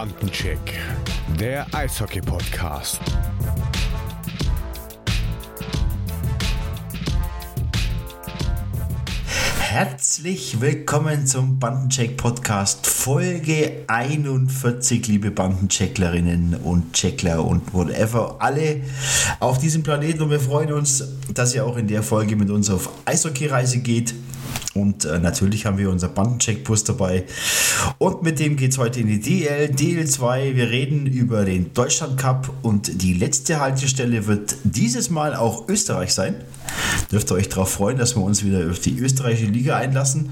Bandencheck, der Eishockey-Podcast. Herzlich willkommen zum Bandencheck Podcast Folge 41, liebe Bandenchecklerinnen und Checkler und whatever, alle auf diesem Planeten und wir freuen uns, dass ihr auch in der Folge mit uns auf Eishockey-Reise geht. Und äh, natürlich haben wir unser Bandencheck-Bus dabei. Und mit dem geht es heute in die DL, DL2. Wir reden über den Deutschland Cup und die letzte Haltestelle wird dieses Mal auch Österreich sein. Dürft ihr euch darauf freuen, dass wir uns wieder auf die österreichische Liga einlassen.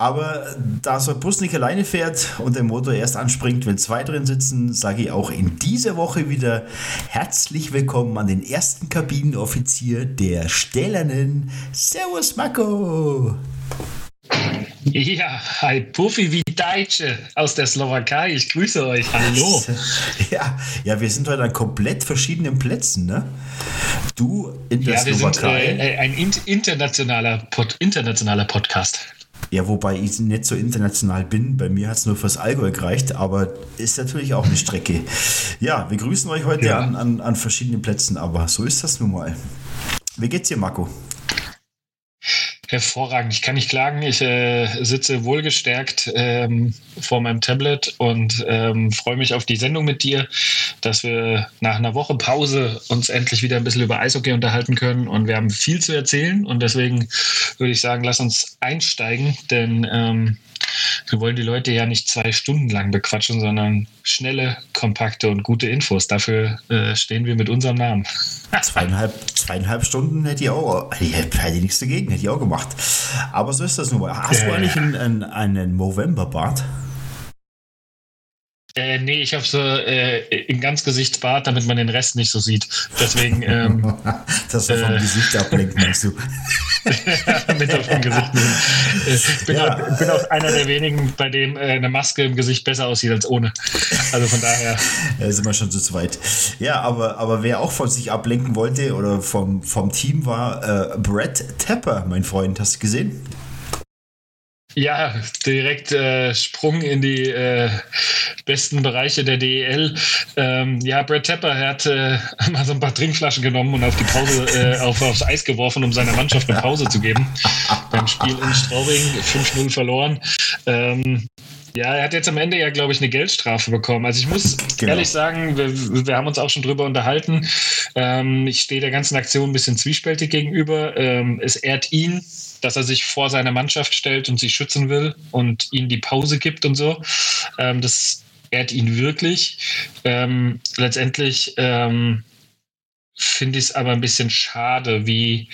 Aber da so ein Bus nicht alleine fährt und der Motor erst anspringt, wenn zwei drin sitzen, sage ich auch in dieser Woche wieder herzlich willkommen an den ersten Kabinenoffizier der Stählernen. Servus Marco! Ja, hi Puffy wie Deutsche aus der Slowakei. Ich grüße euch. Hallo. Ja, ja, wir sind heute an komplett verschiedenen Plätzen, ne? Du in der ja, Slowakei. sind äh, ein internationaler, Pod, internationaler Podcast. Ja, wobei ich nicht so international bin. Bei mir hat es nur fürs Allgäu gereicht, aber ist natürlich auch eine Strecke. Ja, wir grüßen euch heute ja. an, an, an verschiedenen Plätzen, aber so ist das nun mal. Wie geht's dir, Marco? Hervorragend. Ich kann nicht klagen. Ich äh, sitze wohlgestärkt ähm, vor meinem Tablet und ähm, freue mich auf die Sendung mit dir, dass wir nach einer Woche Pause uns endlich wieder ein bisschen über Eishockey unterhalten können. Und wir haben viel zu erzählen. Und deswegen würde ich sagen, lass uns einsteigen, denn ähm, wir wollen die Leute ja nicht zwei Stunden lang bequatschen, sondern schnelle, kompakte und gute Infos. Dafür äh, stehen wir mit unserem Namen. zweieinhalb, zweieinhalb Stunden hätte ich auch, ich hätte nichts dagegen, hätte ich auch gemacht. Aber so ist das nun mal. Hast ja, du eigentlich einen, einen, einen Movember-Bart? Äh, nee, ich habe so äh, im ganz Gesicht Bart, damit man den Rest nicht so sieht. Deswegen. Ähm, das er vom äh, Gesicht ablenkt, meinst du? damit er vom Gesicht Ich bin, ja. auch, bin auch einer der wenigen, bei dem äh, eine Maske im Gesicht besser aussieht als ohne. Also von daher. Da sind wir schon zu zweit. Ja, aber, aber wer auch von sich ablenken wollte oder vom, vom Team war äh, Brett Tepper, mein Freund. Hast du gesehen? Ja, direkt äh, Sprung in die äh, besten Bereiche der DEL. Ähm, ja, Brad Tepper hat äh, mal so ein paar Trinkflaschen genommen und auf die Pause, äh, auf, aufs Eis geworfen, um seiner Mannschaft eine Pause zu geben. Beim Spiel in Straubing 5-0 verloren. Ähm, ja, er hat jetzt am Ende ja, glaube ich, eine Geldstrafe bekommen. Also ich muss genau. ehrlich sagen, wir, wir, haben uns auch schon drüber unterhalten. Ähm, ich stehe der ganzen Aktion ein bisschen zwiespältig gegenüber. Ähm, es ehrt ihn, dass er sich vor seine Mannschaft stellt und sie schützen will und ihnen die Pause gibt und so. Ähm, das ehrt ihn wirklich. Ähm, letztendlich ähm, finde ich es aber ein bisschen schade, wie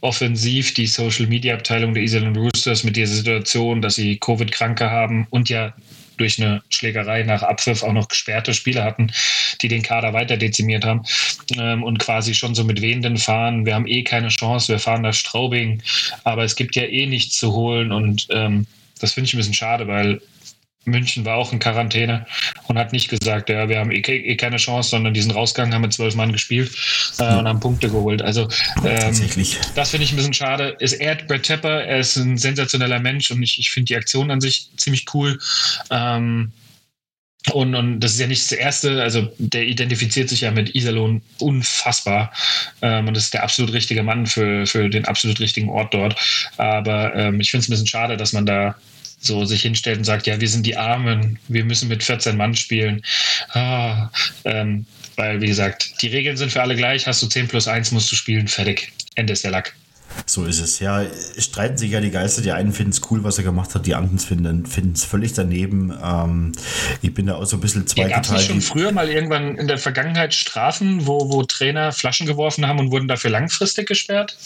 offensiv die Social Media Abteilung der Island Roosters mit dieser Situation, dass sie Covid-Kranke haben und ja durch eine Schlägerei nach Abpfiff auch noch gesperrte Spieler hatten, die den Kader weiter dezimiert haben ähm, und quasi schon so mit wehenden fahren. Wir haben eh keine Chance, wir fahren nach Straubing, aber es gibt ja eh nichts zu holen und ähm, das finde ich ein bisschen schade, weil München war auch in Quarantäne und hat nicht gesagt, ja, wir haben eh, eh keine Chance, sondern diesen Rausgang haben mit zwölf Mann gespielt äh, und haben Punkte geholt. Also ähm, Tatsächlich. das finde ich ein bisschen schade. Es ehrt Brad Tepper, er ist ein sensationeller Mensch und ich, ich finde die Aktion an sich ziemlich cool. Ähm, und, und das ist ja nicht das Erste, also der identifiziert sich ja mit Iserlohn unfassbar. Ähm, und das ist der absolut richtige Mann für, für den absolut richtigen Ort dort. Aber ähm, ich finde es ein bisschen schade, dass man da so sich hinstellt und sagt, ja, wir sind die Armen, wir müssen mit 14 Mann spielen. Ah, ähm, weil, wie gesagt, die Regeln sind für alle gleich, hast du 10 plus 1, musst du spielen, fertig. Ende ist der Lack. So ist es. Ja, streiten sich ja die Geister. Die einen finden es cool, was er gemacht hat, die anderen finden es völlig daneben. Ähm, ich bin da auch so ein bisschen zweigeteilt. Gab es schon früher mal irgendwann in der Vergangenheit Strafen, wo, wo Trainer Flaschen geworfen haben und wurden dafür langfristig gesperrt?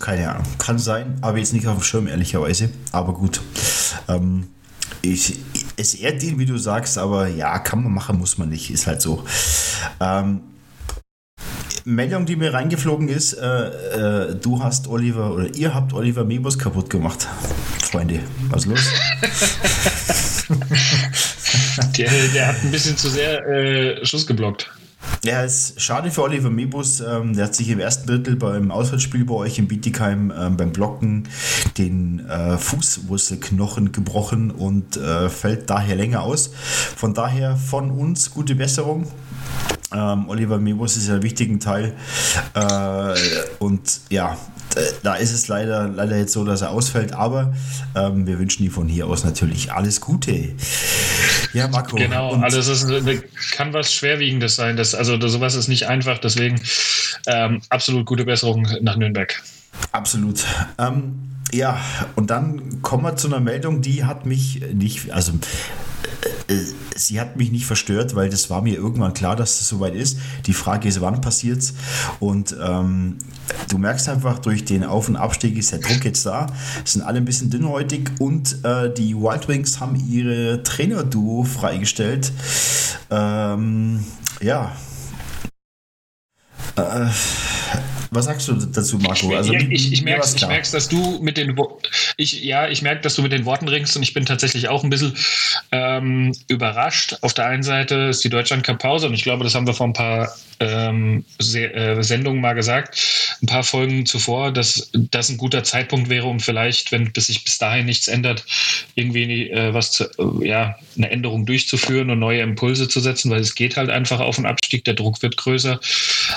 Keine Ahnung. Kann sein, aber jetzt nicht auf dem Schirm, ehrlicherweise. Aber gut. Ähm, ich, es ehrt ihn, wie du sagst, aber ja, kann man machen, muss man nicht. Ist halt so. Ähm, Meldung, die mir reingeflogen ist, äh, äh, du hast Oliver oder ihr habt Oliver Mebus kaputt gemacht. Freunde, was los? der, der, hat ein bisschen zu sehr äh, Schuss geblockt. Ja, es ist schade für Oliver Mebus. Ähm, der hat sich im ersten Drittel beim Auswärtsspiel bei euch in Bietigheim ähm, beim Blocken den äh, Fußwurzelknochen gebrochen und äh, fällt daher länger aus. Von daher von uns gute Besserung. Ähm, Oliver Mebus ist ja ein wichtiger Teil. Äh, und ja, da ist es leider, leider jetzt so, dass er ausfällt, aber ähm, wir wünschen ihm von hier aus natürlich alles Gute. Ja, Marco. Genau, und also es ist, kann was Schwerwiegendes sein. Das, also sowas ist nicht einfach, deswegen ähm, absolut gute Besserung nach Nürnberg. Absolut. Ähm, ja, und dann kommen wir zu einer Meldung, die hat mich nicht, also äh, sie hat mich nicht verstört, weil das war mir irgendwann klar, dass das soweit ist. Die Frage ist, wann passiert es? Und ähm, du merkst einfach, durch den Auf- und Abstieg ist der Druck jetzt da. Es sind alle ein bisschen dünnhäutig und äh, die Wild Wings haben ihre Trainer-Duo freigestellt. Ähm, ja. Äh, was sagst du dazu, Marco? Also, ich, ich, ich merke ich merk's, dass du mit den ich, ja, ich merke, dass du mit den Worten ringst und ich bin tatsächlich auch ein bisschen ähm, überrascht. Auf der einen Seite ist die Deutschland Cup Pause und ich glaube, das haben wir vor ein paar ähm, äh, Sendungen mal gesagt, ein paar Folgen zuvor, dass das ein guter Zeitpunkt wäre, um vielleicht, wenn bis sich bis dahin nichts ändert, irgendwie äh, was zu, äh, ja, eine Änderung durchzuführen und neue Impulse zu setzen, weil es geht halt einfach auf den Abstieg, der Druck wird größer.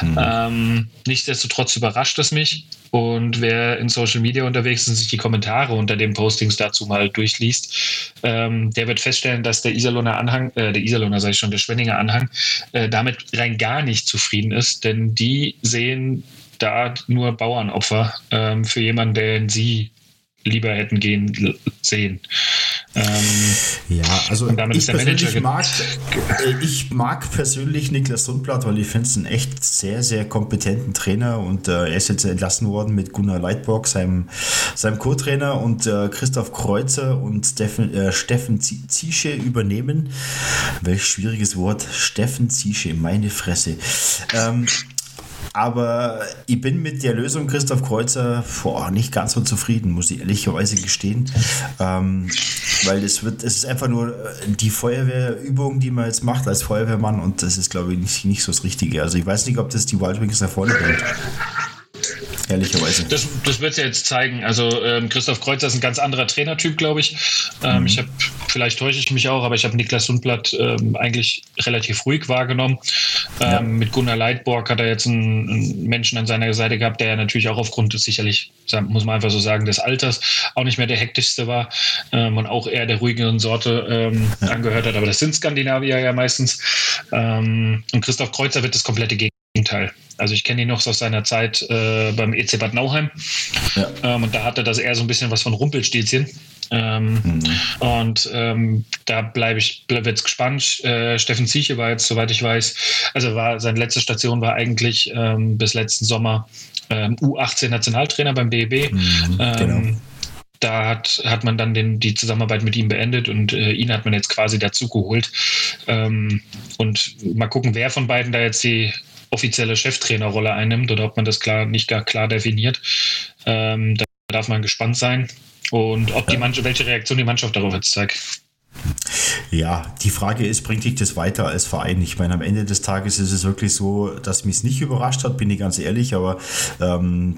Mhm. Ähm, nichtsdestotrotz überrascht es mich. Und wer in Social Media unterwegs ist und sich die Kommentare unter den Postings dazu mal durchliest, ähm, der wird feststellen, dass der Iserlohner Anhang, äh, der Iserlohner sage ich schon, der Schwenninger Anhang, äh, damit rein gar zufrieden ist, denn die sehen da nur Bauernopfer ähm, für jemanden, den sie lieber hätten gehen sehen. Ähm, ja, also ich persönlich, mag, äh, ich mag persönlich Niklas Sundblatt, weil ich finde es einen echt sehr, sehr kompetenten Trainer und äh, er ist jetzt entlassen worden mit Gunnar Leitborg, seinem, seinem Co-Trainer und äh, Christoph Kreuzer und Steffen, äh, Steffen Ziesche übernehmen. Welch schwieriges Wort, Steffen Ziesche, meine Fresse. Ähm, aber ich bin mit der Lösung Christoph Kreuzer boah, nicht ganz so zufrieden, muss ich ehrlicherweise gestehen. Ähm, weil es wird, es ist einfach nur die Feuerwehrübung, die man jetzt macht als Feuerwehrmann und das ist, glaube ich, nicht, nicht so das Richtige. Also ich weiß nicht, ob das die Wild Wings nach vorne bringt ehrlicherweise. Das, das wird ja jetzt zeigen. Also ähm, Christoph Kreuzer ist ein ganz anderer Trainertyp, glaube ich. Ähm, mhm. Ich habe, vielleicht täusche ich mich auch, aber ich habe Niklas Sundblatt ähm, eigentlich relativ ruhig wahrgenommen. Ähm, ja. Mit Gunnar Leitborg hat er jetzt einen, einen, Menschen an seiner Seite gehabt, der natürlich auch aufgrund des sicherlich, muss man einfach so sagen, des Alters auch nicht mehr der hektischste war ähm, und auch eher der ruhigeren Sorte ähm, ja. angehört hat. Aber das sind Skandinavier ja meistens. und Christoph Kreuzer wird das komplette Gegenteil. Also ich kenne ihn noch aus seiner Zeit äh, beim EC Bad Nauheim. Ja. Ähm, und da hatte das eher so ein bisschen was von Rumpelstilzchen. Ähm, mhm. Und ähm, da bleibe ich bleib jetzt gespannt. Äh, Steffen Zieche war jetzt, soweit ich weiß, also war seine letzte Station war eigentlich ähm, bis letzten Sommer ähm, U18-Nationaltrainer beim DEB. Mhm, ähm, genau da hat, hat man dann den, die Zusammenarbeit mit ihm beendet und äh, ihn hat man jetzt quasi dazu geholt. Ähm, und mal gucken, wer von beiden da jetzt die offizielle Cheftrainerrolle einnimmt oder ob man das klar nicht gar klar definiert. Ähm, da darf man gespannt sein und ob die Mannschaft, welche Reaktion die Mannschaft darauf jetzt zeigt. Ja, die Frage ist, bringt dich das weiter als Verein? Ich meine, am Ende des Tages ist es wirklich so, dass mich es nicht überrascht hat, bin ich ganz ehrlich, aber ähm,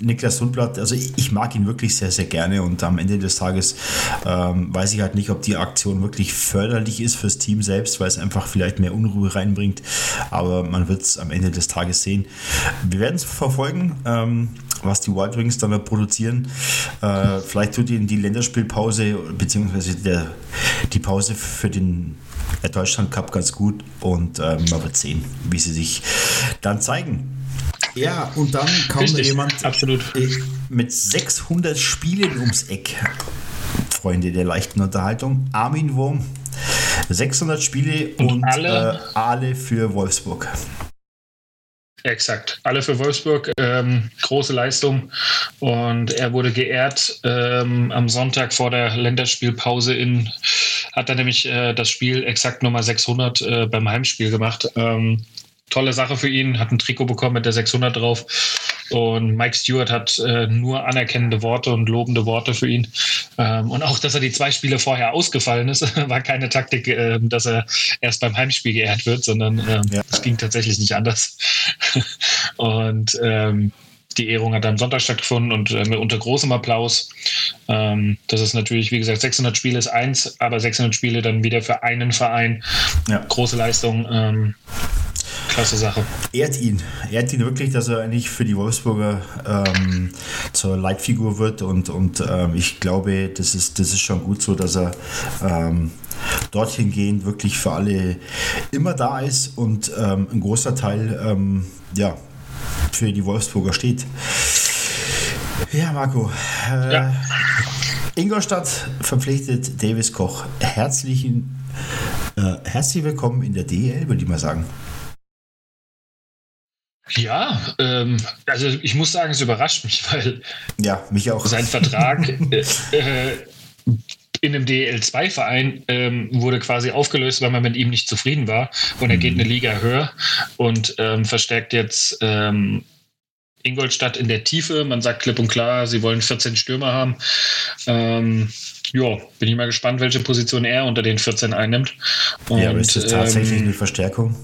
Niklas Sundblatt, also ich, ich, mag ihn wirklich sehr, sehr gerne und am Ende des Tages ähm, weiß ich halt nicht, ob die Aktion wirklich förderlich ist fürs Team selbst, weil es einfach vielleicht mehr Unruhe reinbringt, aber man wird es am Ende des Tages sehen. Wir werden es verfolgen. Ähm, was die Wild Wings dann produzieren. Äh, vielleicht tut ihnen die Länderspielpause beziehungsweise der, die Pause für den Deutschland Cup ganz gut und äh, man wird sehen, wie sie sich dann zeigen. Ja, und dann kam Richtig, jemand absolut. Äh, mit 600 Spielen ums Eck. Freunde der leichten Unterhaltung. Armin Wurm, 600 Spiele und, und alle, äh, alle für Wolfsburg. Exakt. Alle für Wolfsburg. Ähm, große Leistung. Und er wurde geehrt ähm, am Sonntag vor der Länderspielpause in, hat er nämlich äh, das Spiel exakt Nummer 600 äh, beim Heimspiel gemacht. Ähm, tolle Sache für ihn, hat ein Trikot bekommen mit der 600 drauf. Und Mike Stewart hat äh, nur anerkennende Worte und lobende Worte für ihn. Ähm, und auch, dass er die zwei Spiele vorher ausgefallen ist, war keine Taktik, äh, dass er erst beim Heimspiel geehrt wird, sondern ähm, es ja. ging tatsächlich nicht anders. und ähm, die Ehrung hat am Sonntag stattgefunden und äh, unter großem Applaus. Ähm, das ist natürlich, wie gesagt, 600 Spiele ist eins, aber 600 Spiele dann wieder für einen Verein. Ja. Große Leistung. Ähm, klasse Sache. Ehrt ihn. Ehrt ihn wirklich, dass er eigentlich für die Wolfsburger ähm, zur Leitfigur wird und, und ähm, ich glaube, das ist, das ist schon gut so, dass er ähm, dorthin gehend wirklich für alle immer da ist und ähm, ein großer Teil ähm, ja, für die Wolfsburger steht. Ja, Marco. Äh, ja. Ingolstadt verpflichtet Davis Koch. Herzlichen, äh, herzlich willkommen in der DL, würde ich mal sagen. Ja, ähm, also ich muss sagen, es überrascht mich, weil ja, mich auch. sein Vertrag äh, äh, in einem DL2-Verein ähm, wurde quasi aufgelöst, weil man mit ihm nicht zufrieden war. Und er geht mhm. eine Liga höher und ähm, verstärkt jetzt ähm, Ingolstadt in der Tiefe. Man sagt klipp und klar, sie wollen 14 Stürmer haben. Ähm, ja, bin ich mal gespannt, welche Position er unter den 14 einnimmt. Und, ja, aber ist das tatsächlich ähm, eine Verstärkung?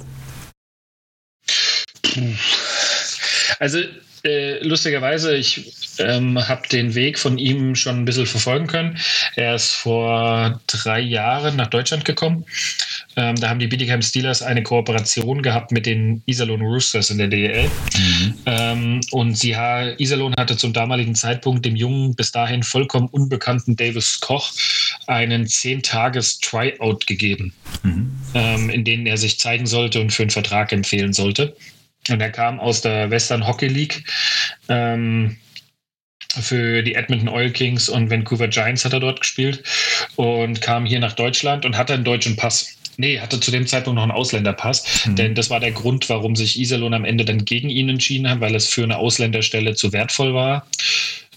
Also äh, lustigerweise, ich ähm, habe den Weg von ihm schon ein bisschen verfolgen können. Er ist vor drei Jahren nach Deutschland gekommen. Ähm, da haben die Bietigheim Steelers eine Kooperation gehabt mit den Iserlohn Roosters in der DL. Mhm. Ähm, und sie, Iserlohn hatte zum damaligen Zeitpunkt dem jungen, bis dahin vollkommen unbekannten Davis Koch einen 10-Tages-Tryout gegeben, mhm. ähm, in denen er sich zeigen sollte und für einen Vertrag empfehlen sollte. Und er kam aus der Western Hockey League. Ähm, für die Edmonton Oil Kings und Vancouver Giants hat er dort gespielt und kam hier nach Deutschland und hatte einen deutschen Pass. Nee, hatte zu dem Zeitpunkt noch einen Ausländerpass, mhm. denn das war der Grund, warum sich Iserlohn am Ende dann gegen ihn entschieden hat, weil es für eine Ausländerstelle zu wertvoll war.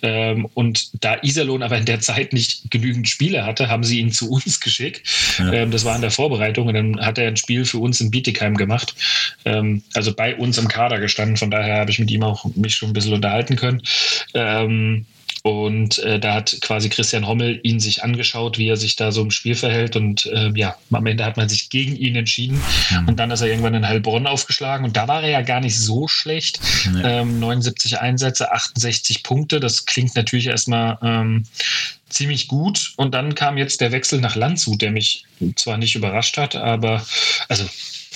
Ähm, und da Iserlohn aber in der Zeit nicht genügend Spiele hatte, haben sie ihn zu uns geschickt. Ja. Ähm, das war in der Vorbereitung und dann hat er ein Spiel für uns in Bietigheim gemacht. Ähm, also bei uns im Kader gestanden. Von daher habe ich mit ihm auch mich schon ein bisschen unterhalten können. Und äh, da hat quasi Christian Hommel ihn sich angeschaut, wie er sich da so im Spiel verhält. Und äh, ja, am Ende hat man sich gegen ihn entschieden. Mhm. Und dann ist er irgendwann in Heilbronn aufgeschlagen. Und da war er ja gar nicht so schlecht. Mhm. Ähm, 79 Einsätze, 68 Punkte. Das klingt natürlich erstmal ähm, ziemlich gut. Und dann kam jetzt der Wechsel nach Landshut, der mich zwar nicht überrascht hat, aber also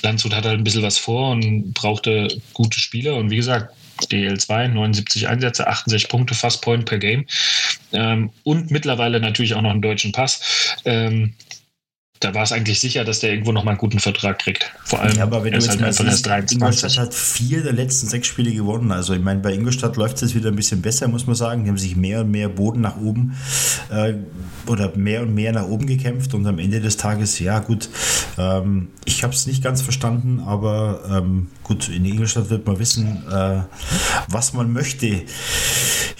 Landshut hat halt ein bisschen was vor und brauchte gute Spieler. Und wie gesagt, DL2, 79 Einsätze, 68 Punkte, fast Point per Game. Ähm, und mittlerweile natürlich auch noch einen deutschen Pass. Ähm, da war es eigentlich sicher, dass der irgendwo noch mal einen guten Vertrag kriegt. Vor allem, ja, aber wenn du jetzt halt mal siehst, Ingolstadt hat vier der letzten sechs Spiele gewonnen. Also ich meine, bei Ingolstadt läuft es wieder ein bisschen besser, muss man sagen. Die haben sich mehr und mehr Boden nach oben äh, oder mehr und mehr nach oben gekämpft und am Ende des Tages, ja gut, ähm, ich habe es nicht ganz verstanden, aber ähm, gut, in Ingolstadt wird man wissen, äh, was man möchte.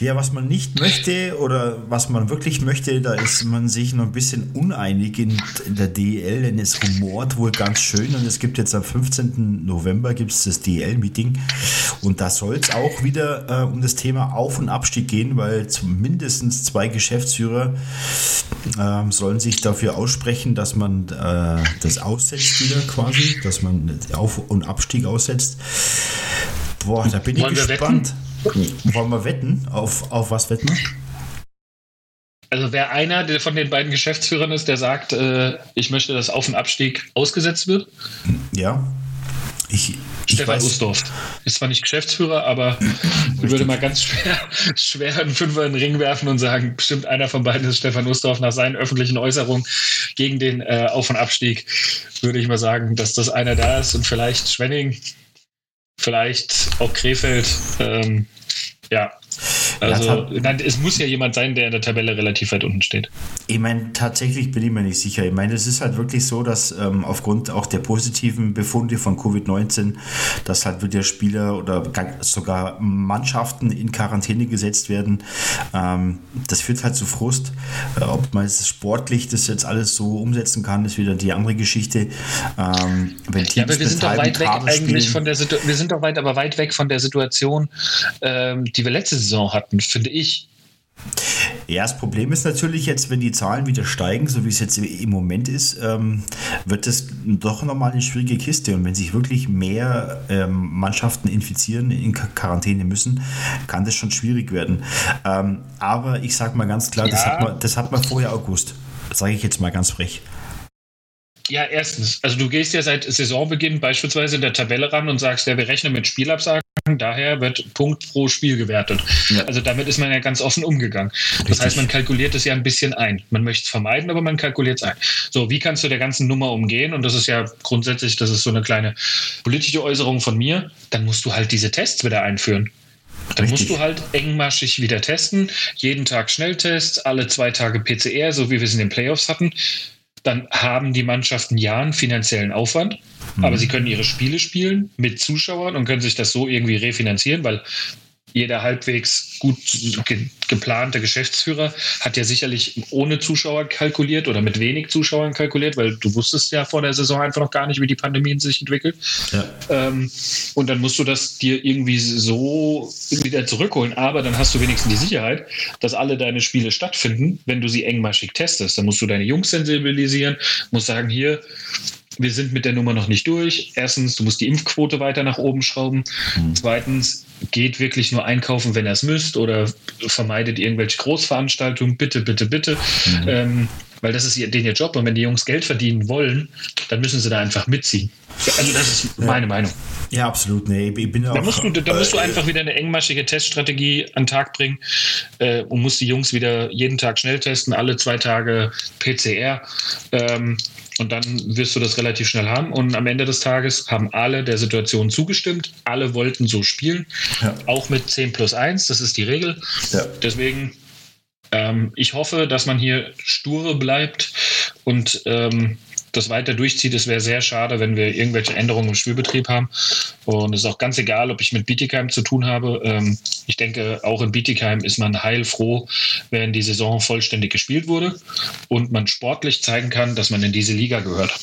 Ja, was man nicht möchte oder was man wirklich möchte, da ist man sich noch ein bisschen uneinig in, in der DEL, denn es rumort wohl ganz schön und es gibt jetzt am 15. November gibt es das DEL-Meeting und da soll es auch wieder äh, um das Thema Auf- und Abstieg gehen, weil mindestens zwei Geschäftsführer äh, sollen sich dafür aussprechen, dass man äh, das aussetzt wieder quasi, dass man Auf- und Abstieg aussetzt. Boah, da bin ich gespannt. Wollen wir wetten? Auf, auf was wetten wir? Also wer einer der von den beiden Geschäftsführern ist, der sagt, äh, ich möchte, dass Auf- und Abstieg ausgesetzt wird? Ja. Ich, Stefan weiß. Usdorf. Ist zwar nicht Geschäftsführer, aber ich würde mal ganz schwer, schwer einen Fünfer in den Ring werfen und sagen, bestimmt einer von beiden ist Stefan Usdorf nach seinen öffentlichen Äußerungen gegen den äh, Auf- und Abstieg. Würde ich mal sagen, dass das einer da ist und vielleicht Schwenning, vielleicht auch Krefeld. Ähm, ja, Also ja, nein, es muss ja jemand sein, der in der Tabelle relativ weit unten steht. Ich meine, tatsächlich bin ich mir nicht sicher. Ich meine, es ist halt wirklich so, dass ähm, aufgrund auch der positiven Befunde von Covid-19, dass halt wieder Spieler oder sogar Mannschaften in Quarantäne gesetzt werden. Ähm, das führt halt zu Frust. Äh, ob man es sportlich das jetzt alles so umsetzen kann, ist wieder die andere Geschichte. Ähm, wenn Teams ja, aber wir sind doch weit weg eigentlich von der Situation. Wir sind doch weit, aber weit weg von der Situation, ähm, die wir letzte Saison hatten, finde ich. Ja, das Problem ist natürlich jetzt, wenn die Zahlen wieder steigen, so wie es jetzt im Moment ist, ähm, wird das doch nochmal eine schwierige Kiste. Und wenn sich wirklich mehr ähm, Mannschaften infizieren, in Quarantäne müssen, kann das schon schwierig werden. Ähm, aber ich sage mal ganz klar, ja. das, hat man, das hat man vorher. Das sage ich jetzt mal ganz frech. Ja, erstens, also du gehst ja seit Saisonbeginn beispielsweise in der Tabelle ran und sagst, ja, wir rechnen mit Spielabsagen, daher wird Punkt pro Spiel gewertet. Ja. Also damit ist man ja ganz offen umgegangen. Richtig. Das heißt, man kalkuliert es ja ein bisschen ein. Man möchte es vermeiden, aber man kalkuliert es ein. So, wie kannst du der ganzen Nummer umgehen? Und das ist ja grundsätzlich, das ist so eine kleine politische Äußerung von mir, dann musst du halt diese Tests wieder einführen. Dann Richtig. musst du halt engmaschig wieder testen, jeden Tag Schnelltests, alle zwei Tage PCR, so wie wir es in den Playoffs hatten dann haben die Mannschaften ja einen finanziellen Aufwand, mhm. aber sie können ihre Spiele spielen mit Zuschauern und können sich das so irgendwie refinanzieren, weil jeder halbwegs gut ge geplante Geschäftsführer hat ja sicherlich ohne Zuschauer kalkuliert oder mit wenig Zuschauern kalkuliert, weil du wusstest ja vor der Saison einfach noch gar nicht, wie die Pandemie sich entwickelt. Ja. Ähm, und dann musst du das dir irgendwie so wieder zurückholen. Aber dann hast du wenigstens die Sicherheit, dass alle deine Spiele stattfinden, wenn du sie engmaschig testest. Dann musst du deine Jungs sensibilisieren, musst sagen, hier, wir sind mit der Nummer noch nicht durch. Erstens, du musst die Impfquote weiter nach oben schrauben. Mhm. Zweitens, geht wirklich nur einkaufen, wenn ihr es müsst oder vermeidet irgendwelche Großveranstaltungen. Bitte, bitte, bitte. Mhm. Ähm, weil das ist ihr, den ihr Job und wenn die Jungs Geld verdienen wollen, dann müssen sie da einfach mitziehen. Also das ist meine ja. Meinung. Ja, absolut. Nee, ich bin da auch, musst du, da musst du äh, einfach wieder eine engmaschige Teststrategie an den Tag bringen äh, und musst die Jungs wieder jeden Tag schnell testen, alle zwei Tage PCR. Ähm, und dann wirst du das relativ schnell haben. Und am Ende des Tages haben alle der Situation zugestimmt. Alle wollten so spielen. Ja. Auch mit 10 plus 1. Das ist die Regel. Ja. Deswegen, ähm, ich hoffe, dass man hier sture bleibt und ähm, das weiter durchzieht. Es wäre sehr schade, wenn wir irgendwelche Änderungen im Spielbetrieb haben. Und es ist auch ganz egal, ob ich mit Bietigheim zu tun habe. Ähm, ich denke, auch in Bietigheim ist man heilfroh, wenn die Saison vollständig gespielt wurde und man sportlich zeigen kann, dass man in diese Liga gehört.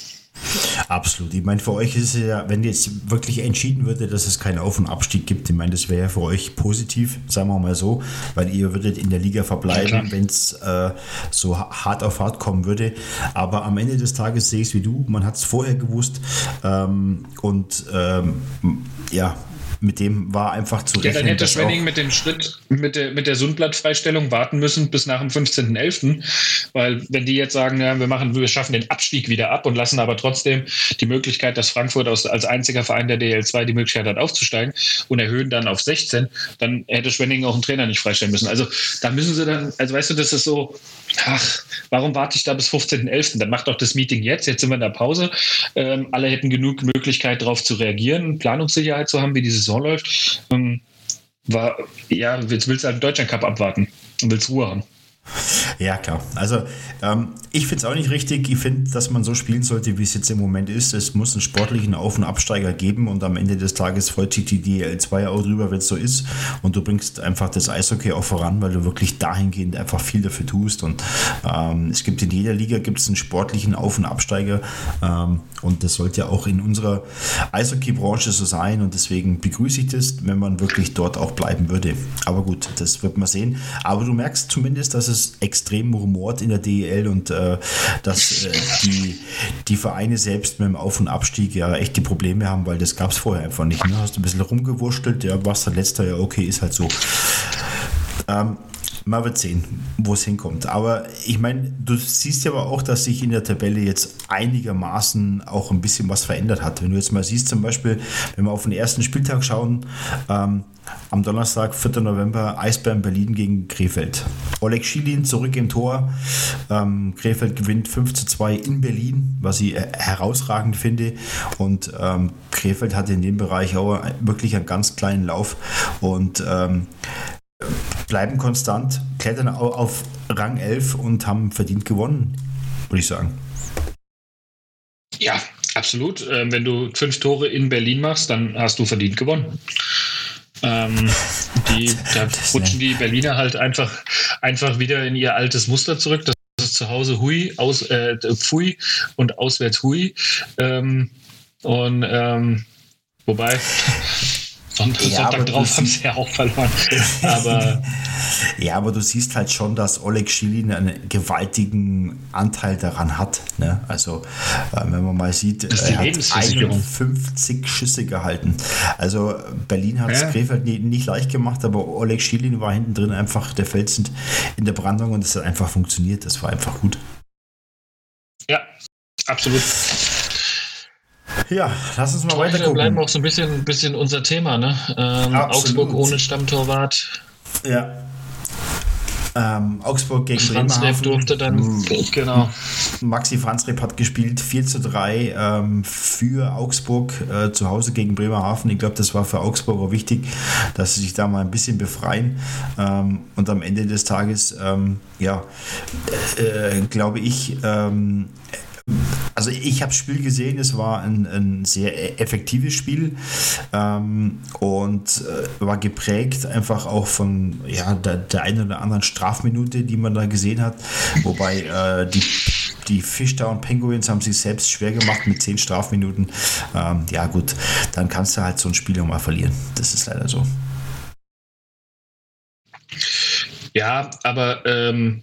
Absolut. Ich meine, für euch ist es ja, wenn jetzt wirklich entschieden würde, dass es keinen Auf- und Abstieg gibt, ich meine, das wäre ja für euch positiv, sagen wir mal so, weil ihr würdet in der Liga verbleiben, ja, wenn es äh, so hart auf hart kommen würde. Aber am Ende des Tages sehe ich es wie du, man hat es vorher gewusst ähm, und ähm, ja, mit dem war einfach zu rechnen. Ja, dann hätte Schwenning mit dem Schritt, mit der, mit der Sundblatt-Freistellung warten müssen bis nach dem 15.11., weil wenn die jetzt sagen, ja, wir machen, wir schaffen den Abstieg wieder ab und lassen aber trotzdem die Möglichkeit, dass Frankfurt aus, als einziger Verein der DL2 die Möglichkeit hat aufzusteigen und erhöhen dann auf 16, dann hätte Schwenning auch einen Trainer nicht freistellen müssen. Also da müssen sie dann, also weißt du, das ist so, ach, warum warte ich da bis 15.11.? Dann macht doch das Meeting jetzt, jetzt sind wir in der Pause. Ähm, alle hätten genug Möglichkeit darauf zu reagieren, Planungssicherheit zu haben, wie die Saison läuft. Ähm, war, ja, jetzt willst du halt den Deutschland Cup abwarten und willst Ruhe haben. Ja, klar. Also ähm, ich finde es auch nicht richtig. Ich finde, dass man so spielen sollte, wie es jetzt im Moment ist. Es muss einen sportlichen Auf- und Absteiger geben und am Ende des Tages freut sich die DL2 auch drüber, wenn es so ist. Und du bringst einfach das Eishockey auch voran, weil du wirklich dahingehend einfach viel dafür tust. Und ähm, es gibt in jeder Liga gibt einen sportlichen Auf- und Absteiger. Ähm, und das sollte ja auch in unserer Eishockey-Branche so sein. Und deswegen begrüße ich das, wenn man wirklich dort auch bleiben würde. Aber gut, das wird man sehen. Aber du merkst zumindest, dass es extrem rumort in der DEL und äh, dass äh, die, die Vereine selbst mit dem Auf- und Abstieg ja echt die Probleme haben, weil das gab es vorher einfach nicht. Ne? Hast ein bisschen rumgewurschtelt, ja, was der letzte ja okay, ist halt so. Ähm, man wird sehen, wo es hinkommt. Aber ich meine, du siehst ja aber auch, dass sich in der Tabelle jetzt einigermaßen auch ein bisschen was verändert hat. Wenn du jetzt mal siehst, zum Beispiel, wenn wir auf den ersten Spieltag schauen, ähm, am Donnerstag, 4. November, Eisbären Berlin gegen Krefeld. Oleg Schilin zurück im Tor. Ähm, Krefeld gewinnt 5 zu 2 in Berlin, was ich äh, herausragend finde. Und ähm, Krefeld hat in dem Bereich auch wirklich einen ganz kleinen Lauf. Und ähm, bleiben konstant, klettern auf Rang 11 und haben verdient gewonnen, würde ich sagen. Ja, absolut. Ähm, wenn du fünf Tore in Berlin machst, dann hast du verdient gewonnen. Ähm, die, da rutschen die Berliner halt einfach, einfach wieder in ihr altes Muster zurück. Das ist zu Hause Hui, aus, äh, Pfui und auswärts Hui. Ähm, und ähm, wobei, Sonntag, ja, Sonntag drauf haben sie ja auch verloren. aber ja, aber du siehst halt schon, dass Oleg Schilin einen gewaltigen Anteil daran hat. Ne? Also, äh, wenn man mal sieht, er hat 51 Schüsse gehalten. Also, Berlin hat es ja. Krefeld nicht, nicht, leicht gemacht, aber Oleg Schilin war hinten drin einfach der Felsen in der Brandung und es hat einfach funktioniert. Das war einfach gut. Ja, absolut. Ja, lass uns mal weiter gucken. Wir bleiben auch so ein bisschen, bisschen unser Thema, ne? Ähm, Augsburg ohne Stammtorwart. Ja. Ähm, Augsburg gegen Franz Bremerhaven. durfte dann, mhm. genau. Maxi Franzreb hat gespielt 4 zu 3 ähm, für Augsburg äh, zu Hause gegen Bremerhaven. Ich glaube, das war für Augsburg auch wichtig, dass sie sich da mal ein bisschen befreien. Ähm, und am Ende des Tages, ähm, ja, äh, glaube ich, ähm, also ich habe das Spiel gesehen, es war ein, ein sehr e-, effektives Spiel ähm, und äh, war geprägt einfach auch von ja, der, der einen oder anderen Strafminute, die man da gesehen hat. Wobei äh, die, die Fishtown Penguins haben sich selbst schwer gemacht mit zehn Strafminuten. Ähm, ja gut, dann kannst du halt so ein Spiel auch mal verlieren. Das ist leider so. Ja, aber ähm,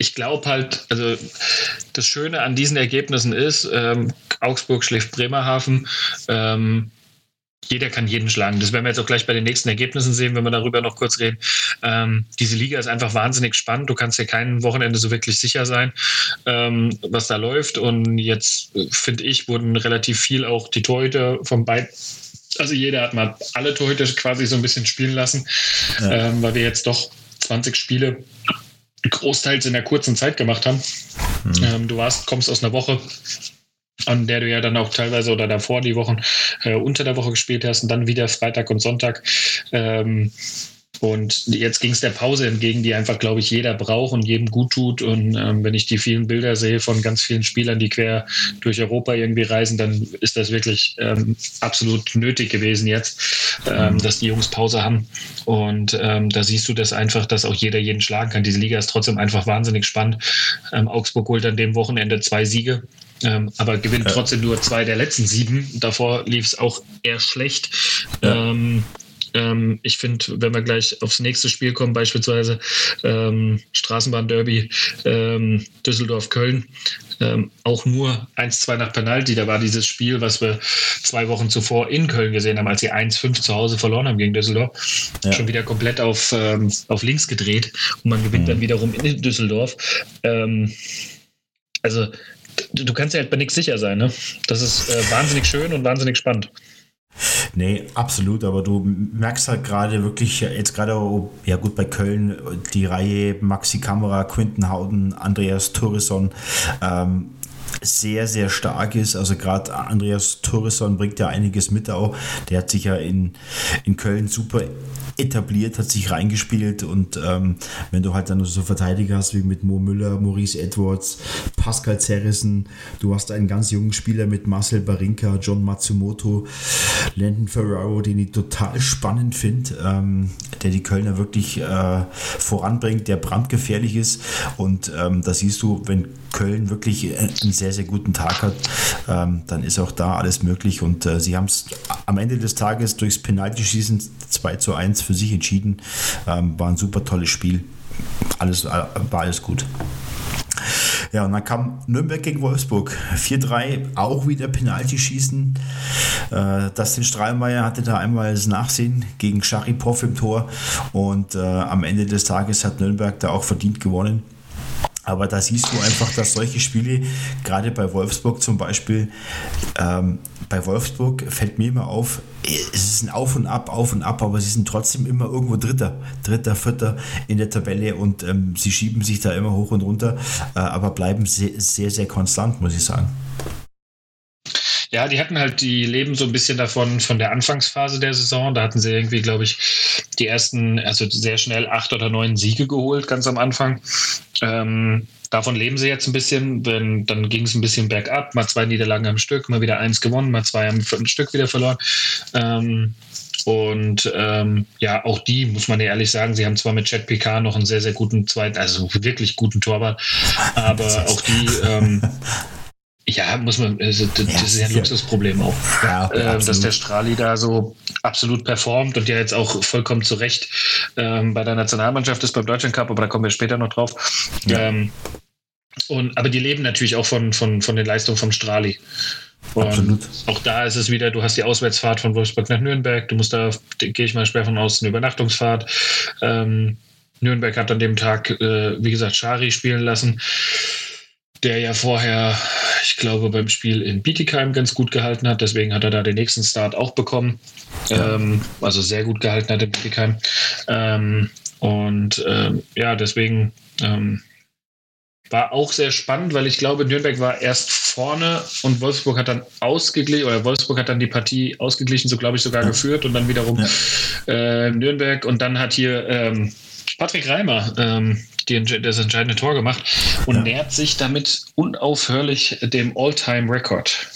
ich, glaube halt, also das Schöne an diesen Ergebnissen ist, ähm, Augsburg schläft Bremerhaven. Ähm, jeder kann jeden schlagen. Das werden wir jetzt auch gleich bei den nächsten Ergebnissen sehen, wenn wir darüber noch kurz reden. Ähm, diese Liga ist einfach wahnsinnig spannend. Du kannst ja kein Wochenende so wirklich sicher sein, ähm, was da läuft. Und jetzt, äh, finde ich, wurden relativ viel auch die Torhüter von beiden also jeder hat mal alle Torhüter quasi so ein bisschen spielen lassen, ja. ähm, weil wir jetzt doch 20 Spiele großteils in der kurzen Zeit gemacht haben. Mhm. Ähm, du warst, kommst aus einer Woche, an der du ja dann auch teilweise oder davor die Wochen äh, unter der Woche gespielt hast und dann wieder Freitag und Sonntag. Ähm, und jetzt ging es der Pause entgegen, die einfach, glaube ich, jeder braucht und jedem gut tut. Und ähm, wenn ich die vielen Bilder sehe von ganz vielen Spielern, die quer durch Europa irgendwie reisen, dann ist das wirklich ähm, absolut nötig gewesen jetzt, ähm, dass die Jungs Pause haben. Und ähm, da siehst du das einfach, dass auch jeder jeden schlagen kann. Diese Liga ist trotzdem einfach wahnsinnig spannend. Ähm, Augsburg holt an dem Wochenende zwei Siege. Ähm, aber gewinnt trotzdem nur zwei der letzten sieben. Davor lief es auch eher schlecht. Ja. Ähm, ähm, ich finde, wenn wir gleich aufs nächste Spiel kommen, beispielsweise ähm, Straßenbahn-Derby ähm, Düsseldorf-Köln, ähm, auch nur 1-2 nach Penalty. Da war dieses Spiel, was wir zwei Wochen zuvor in Köln gesehen haben, als sie 1-5 zu Hause verloren haben gegen Düsseldorf, ja. schon wieder komplett auf, ähm, auf links gedreht und man gewinnt mhm. dann wiederum in Düsseldorf. Ähm, also du kannst ja halt bei nichts sicher sein. Ne? Das ist äh, wahnsinnig schön und wahnsinnig spannend. Nee, absolut, aber du merkst halt gerade wirklich, jetzt gerade, ja gut, bei Köln die Reihe Maxi Kamera, Quinten Hauden, Andreas Torresson, ähm, sehr, sehr stark ist. Also gerade Andreas Torresson bringt ja einiges mit auch. Der hat sich ja in, in Köln super etabliert, hat sich reingespielt und ähm, wenn du halt dann so Verteidiger hast wie mit Mo Müller, Maurice Edwards, Pascal Zerrissen, du hast einen ganz jungen Spieler mit Marcel Barinka, John Matsumoto, Landon Ferraro, den ich total spannend finde, ähm, der die Kölner wirklich äh, voranbringt, der brandgefährlich ist und ähm, da siehst du, wenn Köln wirklich einen sehr, sehr guten Tag hat, ähm, dann ist auch da alles möglich und äh, sie haben es am Ende des Tages durchs Penalty-Schießen 2 zu 1 für sich entschieden. Ähm, war ein super tolles Spiel. Alles, äh, war alles gut. Ja, und dann kam Nürnberg gegen Wolfsburg. 4-3, auch wieder Penalty-Schießen. Äh, Dustin Strahlmeier hatte da einmal das Nachsehen gegen Scharipow im Tor. Und äh, am Ende des Tages hat Nürnberg da auch verdient gewonnen. Aber da siehst du einfach, dass solche Spiele, gerade bei Wolfsburg zum Beispiel, ähm, bei Wolfsburg fällt mir immer auf, es ist ein Auf und Ab, Auf und Ab, aber sie sind trotzdem immer irgendwo Dritter, Dritter, Vierter in der Tabelle und ähm, sie schieben sich da immer hoch und runter, äh, aber bleiben sehr, sehr, sehr konstant, muss ich sagen. Ja, die hatten halt, die leben so ein bisschen davon, von der Anfangsphase der Saison. Da hatten sie irgendwie, glaube ich, die ersten, also sehr schnell acht oder neun Siege geholt, ganz am Anfang. Ähm, davon leben sie jetzt ein bisschen. Wenn, dann ging es ein bisschen bergab, mal zwei Niederlagen am Stück, mal wieder eins gewonnen, mal zwei am Stück wieder verloren. Ähm, und ähm, ja, auch die, muss man ja ehrlich sagen, sie haben zwar mit Chad Picard noch einen sehr, sehr guten zweiten, also wirklich guten Torwart, aber auch die, ähm, ja, muss man, also, das ja, ist ja ein Luxusproblem auch, ja, äh, dass der Strali da so absolut performt und ja jetzt auch vollkommen zu Recht ähm, bei der Nationalmannschaft ist beim Deutschland Cup, aber da kommen wir später noch drauf. Ja. Ähm, und, aber die leben natürlich auch von, von, von den Leistungen vom Strali. Und Absolut. Auch da ist es wieder, du hast die Auswärtsfahrt von Wolfsburg nach Nürnberg, du musst da, gehe ich mal schwer von aus, eine Übernachtungsfahrt. Ähm, Nürnberg hat an dem Tag, äh, wie gesagt, Schari spielen lassen, der ja vorher, ich glaube, beim Spiel in Bietigheim ganz gut gehalten hat. Deswegen hat er da den nächsten Start auch bekommen. Ja. Ähm, also sehr gut gehalten hat in Bietigheim. Ähm, und ähm, ja, deswegen ähm, war auch sehr spannend, weil ich glaube, Nürnberg war erst vorne und Wolfsburg hat dann ausgeglichen, oder Wolfsburg hat dann die Partie ausgeglichen, so glaube ich sogar ja. geführt und dann wiederum ja. äh, Nürnberg und dann hat hier ähm, Patrick Reimer ähm, die, das entscheidende Tor gemacht und ja. nähert sich damit unaufhörlich dem All-Time-Record.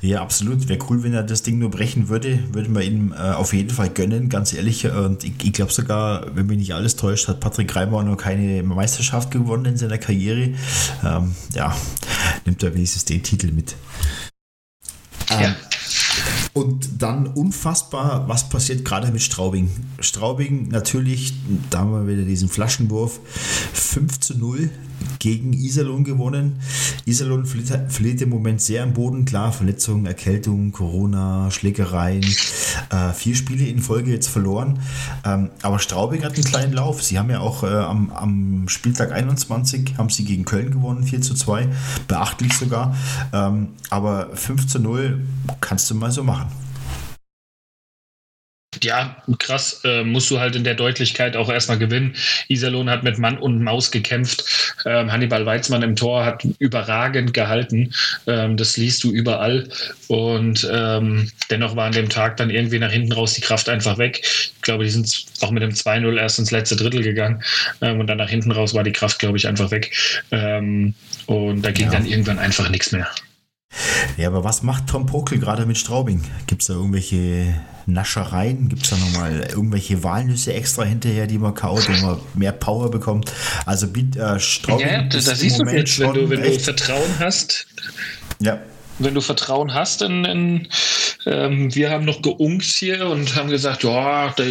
Ja, absolut. Wäre cool, wenn er das Ding nur brechen würde. Würde man ihm äh, auf jeden Fall gönnen, ganz ehrlich. Und ich, ich glaube sogar, wenn mich nicht alles täuscht, hat Patrick Reimer noch keine Meisterschaft gewonnen in seiner Karriere. Ähm, ja, nimmt er wenigstens den Titel mit. Ähm, ja. Und dann unfassbar, was passiert gerade mit Straubing. Straubing natürlich, da haben wir wieder diesen Flaschenwurf, 5 zu 0 gegen Iserlohn gewonnen. Iserlohn verliert, im Moment sehr am Boden. Klar, Verletzungen, Erkältung, Corona, Schlägereien. Äh, vier Spiele in Folge jetzt verloren. Ähm, aber Straubing hat einen kleinen Lauf. Sie haben ja auch äh, am, am, Spieltag 21 haben sie gegen Köln gewonnen, 4 zu 2. Beachtlich sogar. Ähm, aber 5 zu 0 kannst du mal so machen ja, krass, äh, musst du halt in der Deutlichkeit auch erstmal gewinnen. Iserlohn hat mit Mann und Maus gekämpft. Ähm, Hannibal Weizmann im Tor hat überragend gehalten. Ähm, das liest du überall. Und ähm, dennoch war an dem Tag dann irgendwie nach hinten raus die Kraft einfach weg. Ich glaube, die sind auch mit dem 2-0 erst ins letzte Drittel gegangen. Ähm, und dann nach hinten raus war die Kraft, glaube ich, einfach weg. Ähm, und da ging ja. dann irgendwann einfach nichts mehr. Ja, aber was macht Tom Pokel gerade mit Straubing? Gibt es da irgendwelche Naschereien? Gibt es da nochmal irgendwelche Walnüsse extra hinterher, die man kaut, wo man mehr Power bekommt? Also äh, Straubing. Ja, da, da siehst du jetzt, wenn du, wenn du Vertrauen hast. Ja wenn du Vertrauen hast in, in ähm, wir haben noch geunkt hier und haben gesagt, ja, da,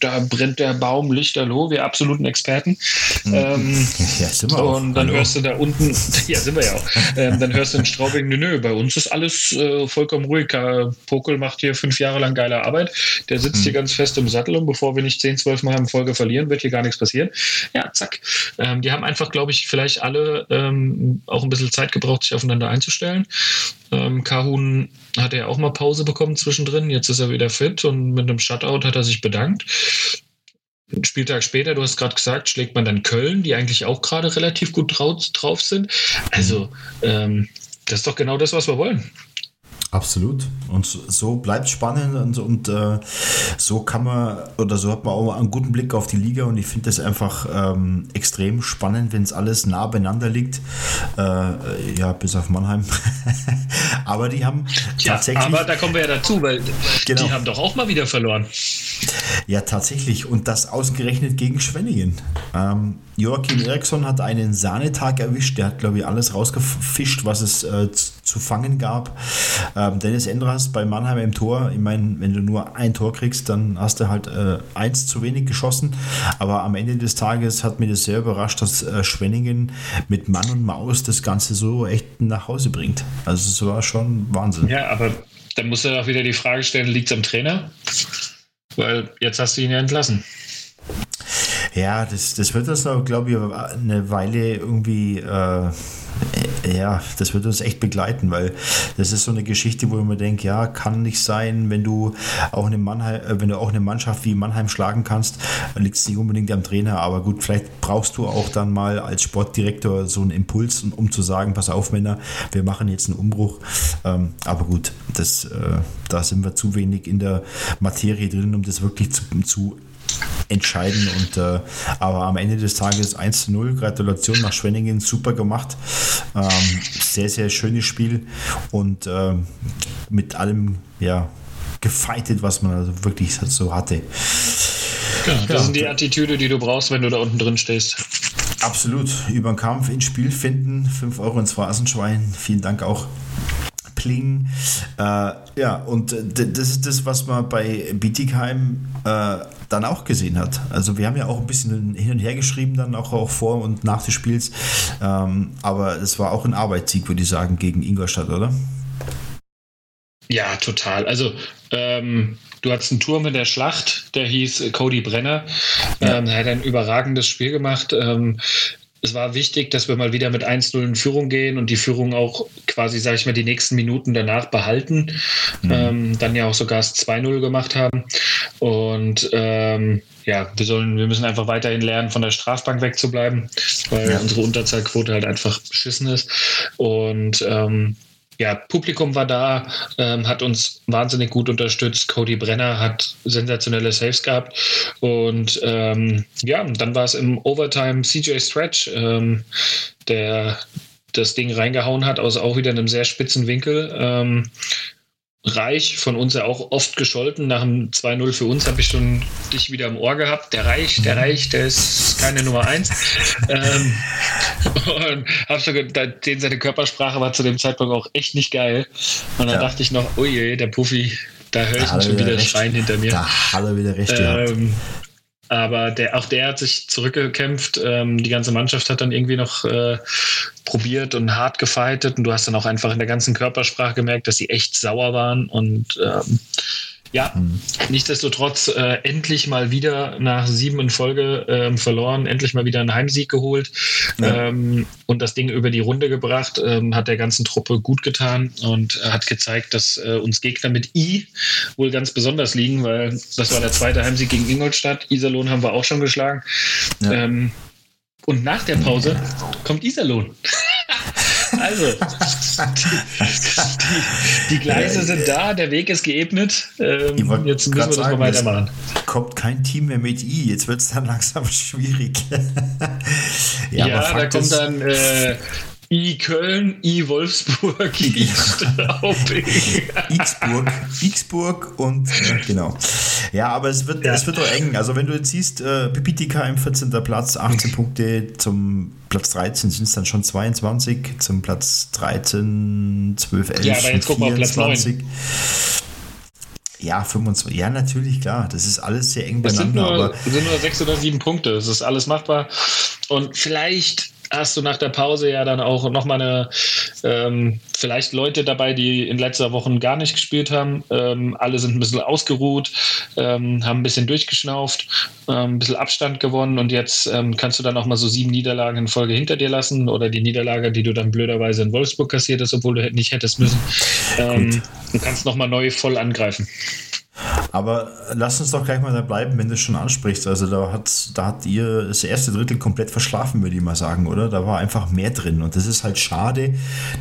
da, brennt der Baum lichterloh, wir absoluten Experten. Mhm. Ähm, ja, sind wir auch. Und dann Hallo. hörst du da unten, ja, sind wir ja auch. Ähm, dann hörst du in Straubing, nö, nö, bei uns ist alles äh, vollkommen ruhig. Pokel macht hier fünf Jahre lang geile Arbeit. Der sitzt mhm. hier ganz fest im Sattel und bevor wir nicht zehn, zwölf Mal in Folge verlieren, wird hier gar nichts passieren. Ja, zack. Ähm, die haben einfach, glaube ich, vielleicht alle ähm, auch ein bisschen Zeit gebraucht, sich aufeinander einzustellen. Ähm, Kahun hat er auch mal Pause bekommen zwischendrin. Jetzt ist er wieder fit und mit einem Shutout hat er sich bedankt. Ein Spieltag später, du hast gerade gesagt, schlägt man dann Köln, die eigentlich auch gerade relativ gut drauf, drauf sind. Also, ähm, das ist doch genau das, was wir wollen. Absolut. Und so bleibt es spannend und, und äh, so kann man oder so hat man auch einen guten Blick auf die Liga und ich finde das einfach ähm, extrem spannend, wenn es alles nah beieinander liegt. Äh, ja, bis auf Mannheim. aber die haben Tja, tatsächlich. Aber da kommen wir ja dazu, weil genau. die haben doch auch mal wieder verloren. Ja, tatsächlich. Und das ausgerechnet gegen Schwenningen. Ähm, Joachim Eriksson hat einen Sahnetag erwischt. Der hat, glaube ich, alles rausgefischt, was es äh, zu fangen gab. Ähm, Dennis Endras bei Mannheim im Tor. Ich meine, wenn du nur ein Tor kriegst, dann hast du halt äh, eins zu wenig geschossen. Aber am Ende des Tages hat mich das sehr überrascht, dass äh, Schwenningen mit Mann und Maus das Ganze so echt nach Hause bringt. Also es war schon Wahnsinn. Ja, aber dann musst du auch wieder die Frage stellen, liegt es am Trainer? Weil jetzt hast du ihn ja entlassen. Ja, das, das wird uns noch, glaube ich, eine Weile irgendwie, äh, ja, das wird uns echt begleiten, weil das ist so eine Geschichte, wo ich mir denke, ja, kann nicht sein, wenn du auch eine Mannheim, äh, wenn du auch eine Mannschaft wie Mannheim schlagen kannst, liegt es nicht unbedingt am Trainer, aber gut, vielleicht brauchst du auch dann mal als Sportdirektor so einen Impuls, um zu sagen, pass auf, Männer, wir machen jetzt einen Umbruch. Ähm, aber gut, das, äh, da sind wir zu wenig in der Materie drin, um das wirklich zu, zu entscheiden. Und, äh, aber am Ende des Tages 1 zu 0, Gratulation nach Schwenningen, super gemacht. Ähm, sehr, sehr schönes Spiel und äh, mit allem, ja, gefeitet, was man also wirklich so hatte. Genau, das ja, sind die Attitüde, die du brauchst, wenn du da unten drin stehst. Absolut. Über den Kampf ins Spiel finden. 5 Euro ins Phrasenschwein. Vielen Dank auch. Pling. Äh, ja, und das ist das, was man bei Bietigheim äh, dann auch gesehen hat. Also wir haben ja auch ein bisschen hin und her geschrieben, dann auch, auch vor und nach des Spiels. Ähm, aber es war auch ein Arbeitssieg, würde ich sagen, gegen Ingolstadt, oder? Ja, total. Also ähm, du hattest einen Turm in der Schlacht, der hieß Cody Brenner. Ja. Ähm, er hat ein überragendes Spiel gemacht. Ähm, es war wichtig, dass wir mal wieder mit 1-0 in Führung gehen und die Führung auch quasi, sage ich mal, die nächsten Minuten danach behalten. Mhm. Ähm, dann ja auch sogar das 2-0 gemacht haben. Und ähm, ja, wir sollen, wir müssen einfach weiterhin lernen, von der Strafbank wegzubleiben, weil ja. unsere Unterzahlquote halt einfach beschissen ist. Und ähm, ja, Publikum war da, ähm, hat uns wahnsinnig gut unterstützt. Cody Brenner hat sensationelle Saves gehabt. Und ähm, ja, dann war es im Overtime CJ Stretch, ähm, der das Ding reingehauen hat, aus auch wieder einem sehr spitzen Winkel. Reich, von uns ja auch oft gescholten. Nach dem 2-0 für uns habe ich schon dich wieder im Ohr gehabt. Der Reich, der Reich, der ist keine Nummer 1. ähm, und habe schon gedacht, den seine Körpersprache war zu dem Zeitpunkt auch echt nicht geil. Und dann ja. dachte ich noch, oh je, der Puffy, da höre ich ihn schon wieder recht. schreien hinter mir. Da hat er wieder recht ähm, aber der, auch der hat sich zurückgekämpft. Ähm, die ganze Mannschaft hat dann irgendwie noch äh, probiert und hart gefeitet. Und du hast dann auch einfach in der ganzen Körpersprache gemerkt, dass sie echt sauer waren. Und ähm, ja, mhm. nichtsdestotrotz äh, endlich mal wieder nach sieben in Folge ähm, verloren, endlich mal wieder einen Heimsieg geholt ja. ähm, und das Ding über die Runde gebracht, ähm, hat der ganzen Truppe gut getan und äh, hat gezeigt, dass äh, uns Gegner mit I wohl ganz besonders liegen, weil das war der zweite Heimsieg gegen Ingolstadt. Iserlohn haben wir auch schon geschlagen. Ja. Ähm, und nach der Pause kommt Iserlohn. Also, die, die, Gleise sind da, der Weg ist geebnet. Ähm, jetzt müssen wir das sagen, mal weitermachen. Kommt kein Team mehr mit I, jetzt wird es dann langsam schwierig. ja, ja da kommt dann äh, I Köln, I Wolfsburg, I Straubing. Xburg, Xburg und äh, genau. Ja, aber es wird, ja. es wird doch eng. Also wenn du jetzt siehst, äh, Pipitika im 14. Platz, 18 Punkte zum Platz 13 sind es dann schon 22, zum Platz 13, 12, 11, ja, aber jetzt 24. Guck mal, ja, 25. Ja, natürlich, klar. Das ist alles sehr eng beieinander. Es sind nur, aber sind nur sechs oder sieben Punkte. Es ist alles machbar. Und vielleicht hast du nach der Pause ja dann auch nochmal eine, ähm, vielleicht Leute dabei, die in letzter Woche gar nicht gespielt haben. Ähm, alle sind ein bisschen ausgeruht, ähm, haben ein bisschen durchgeschnauft, ähm, ein bisschen Abstand gewonnen und jetzt ähm, kannst du dann auch mal so sieben Niederlagen in Folge hinter dir lassen oder die Niederlage, die du dann blöderweise in Wolfsburg kassiert hast, obwohl du nicht hättest müssen. Ähm, du kannst nochmal neu voll angreifen. Aber lass uns doch gleich mal da bleiben, wenn du es schon ansprichst. Also da hat, da hat ihr das erste Drittel komplett verschlafen, würde ich mal sagen, oder? Da war einfach mehr drin. Und das ist halt schade,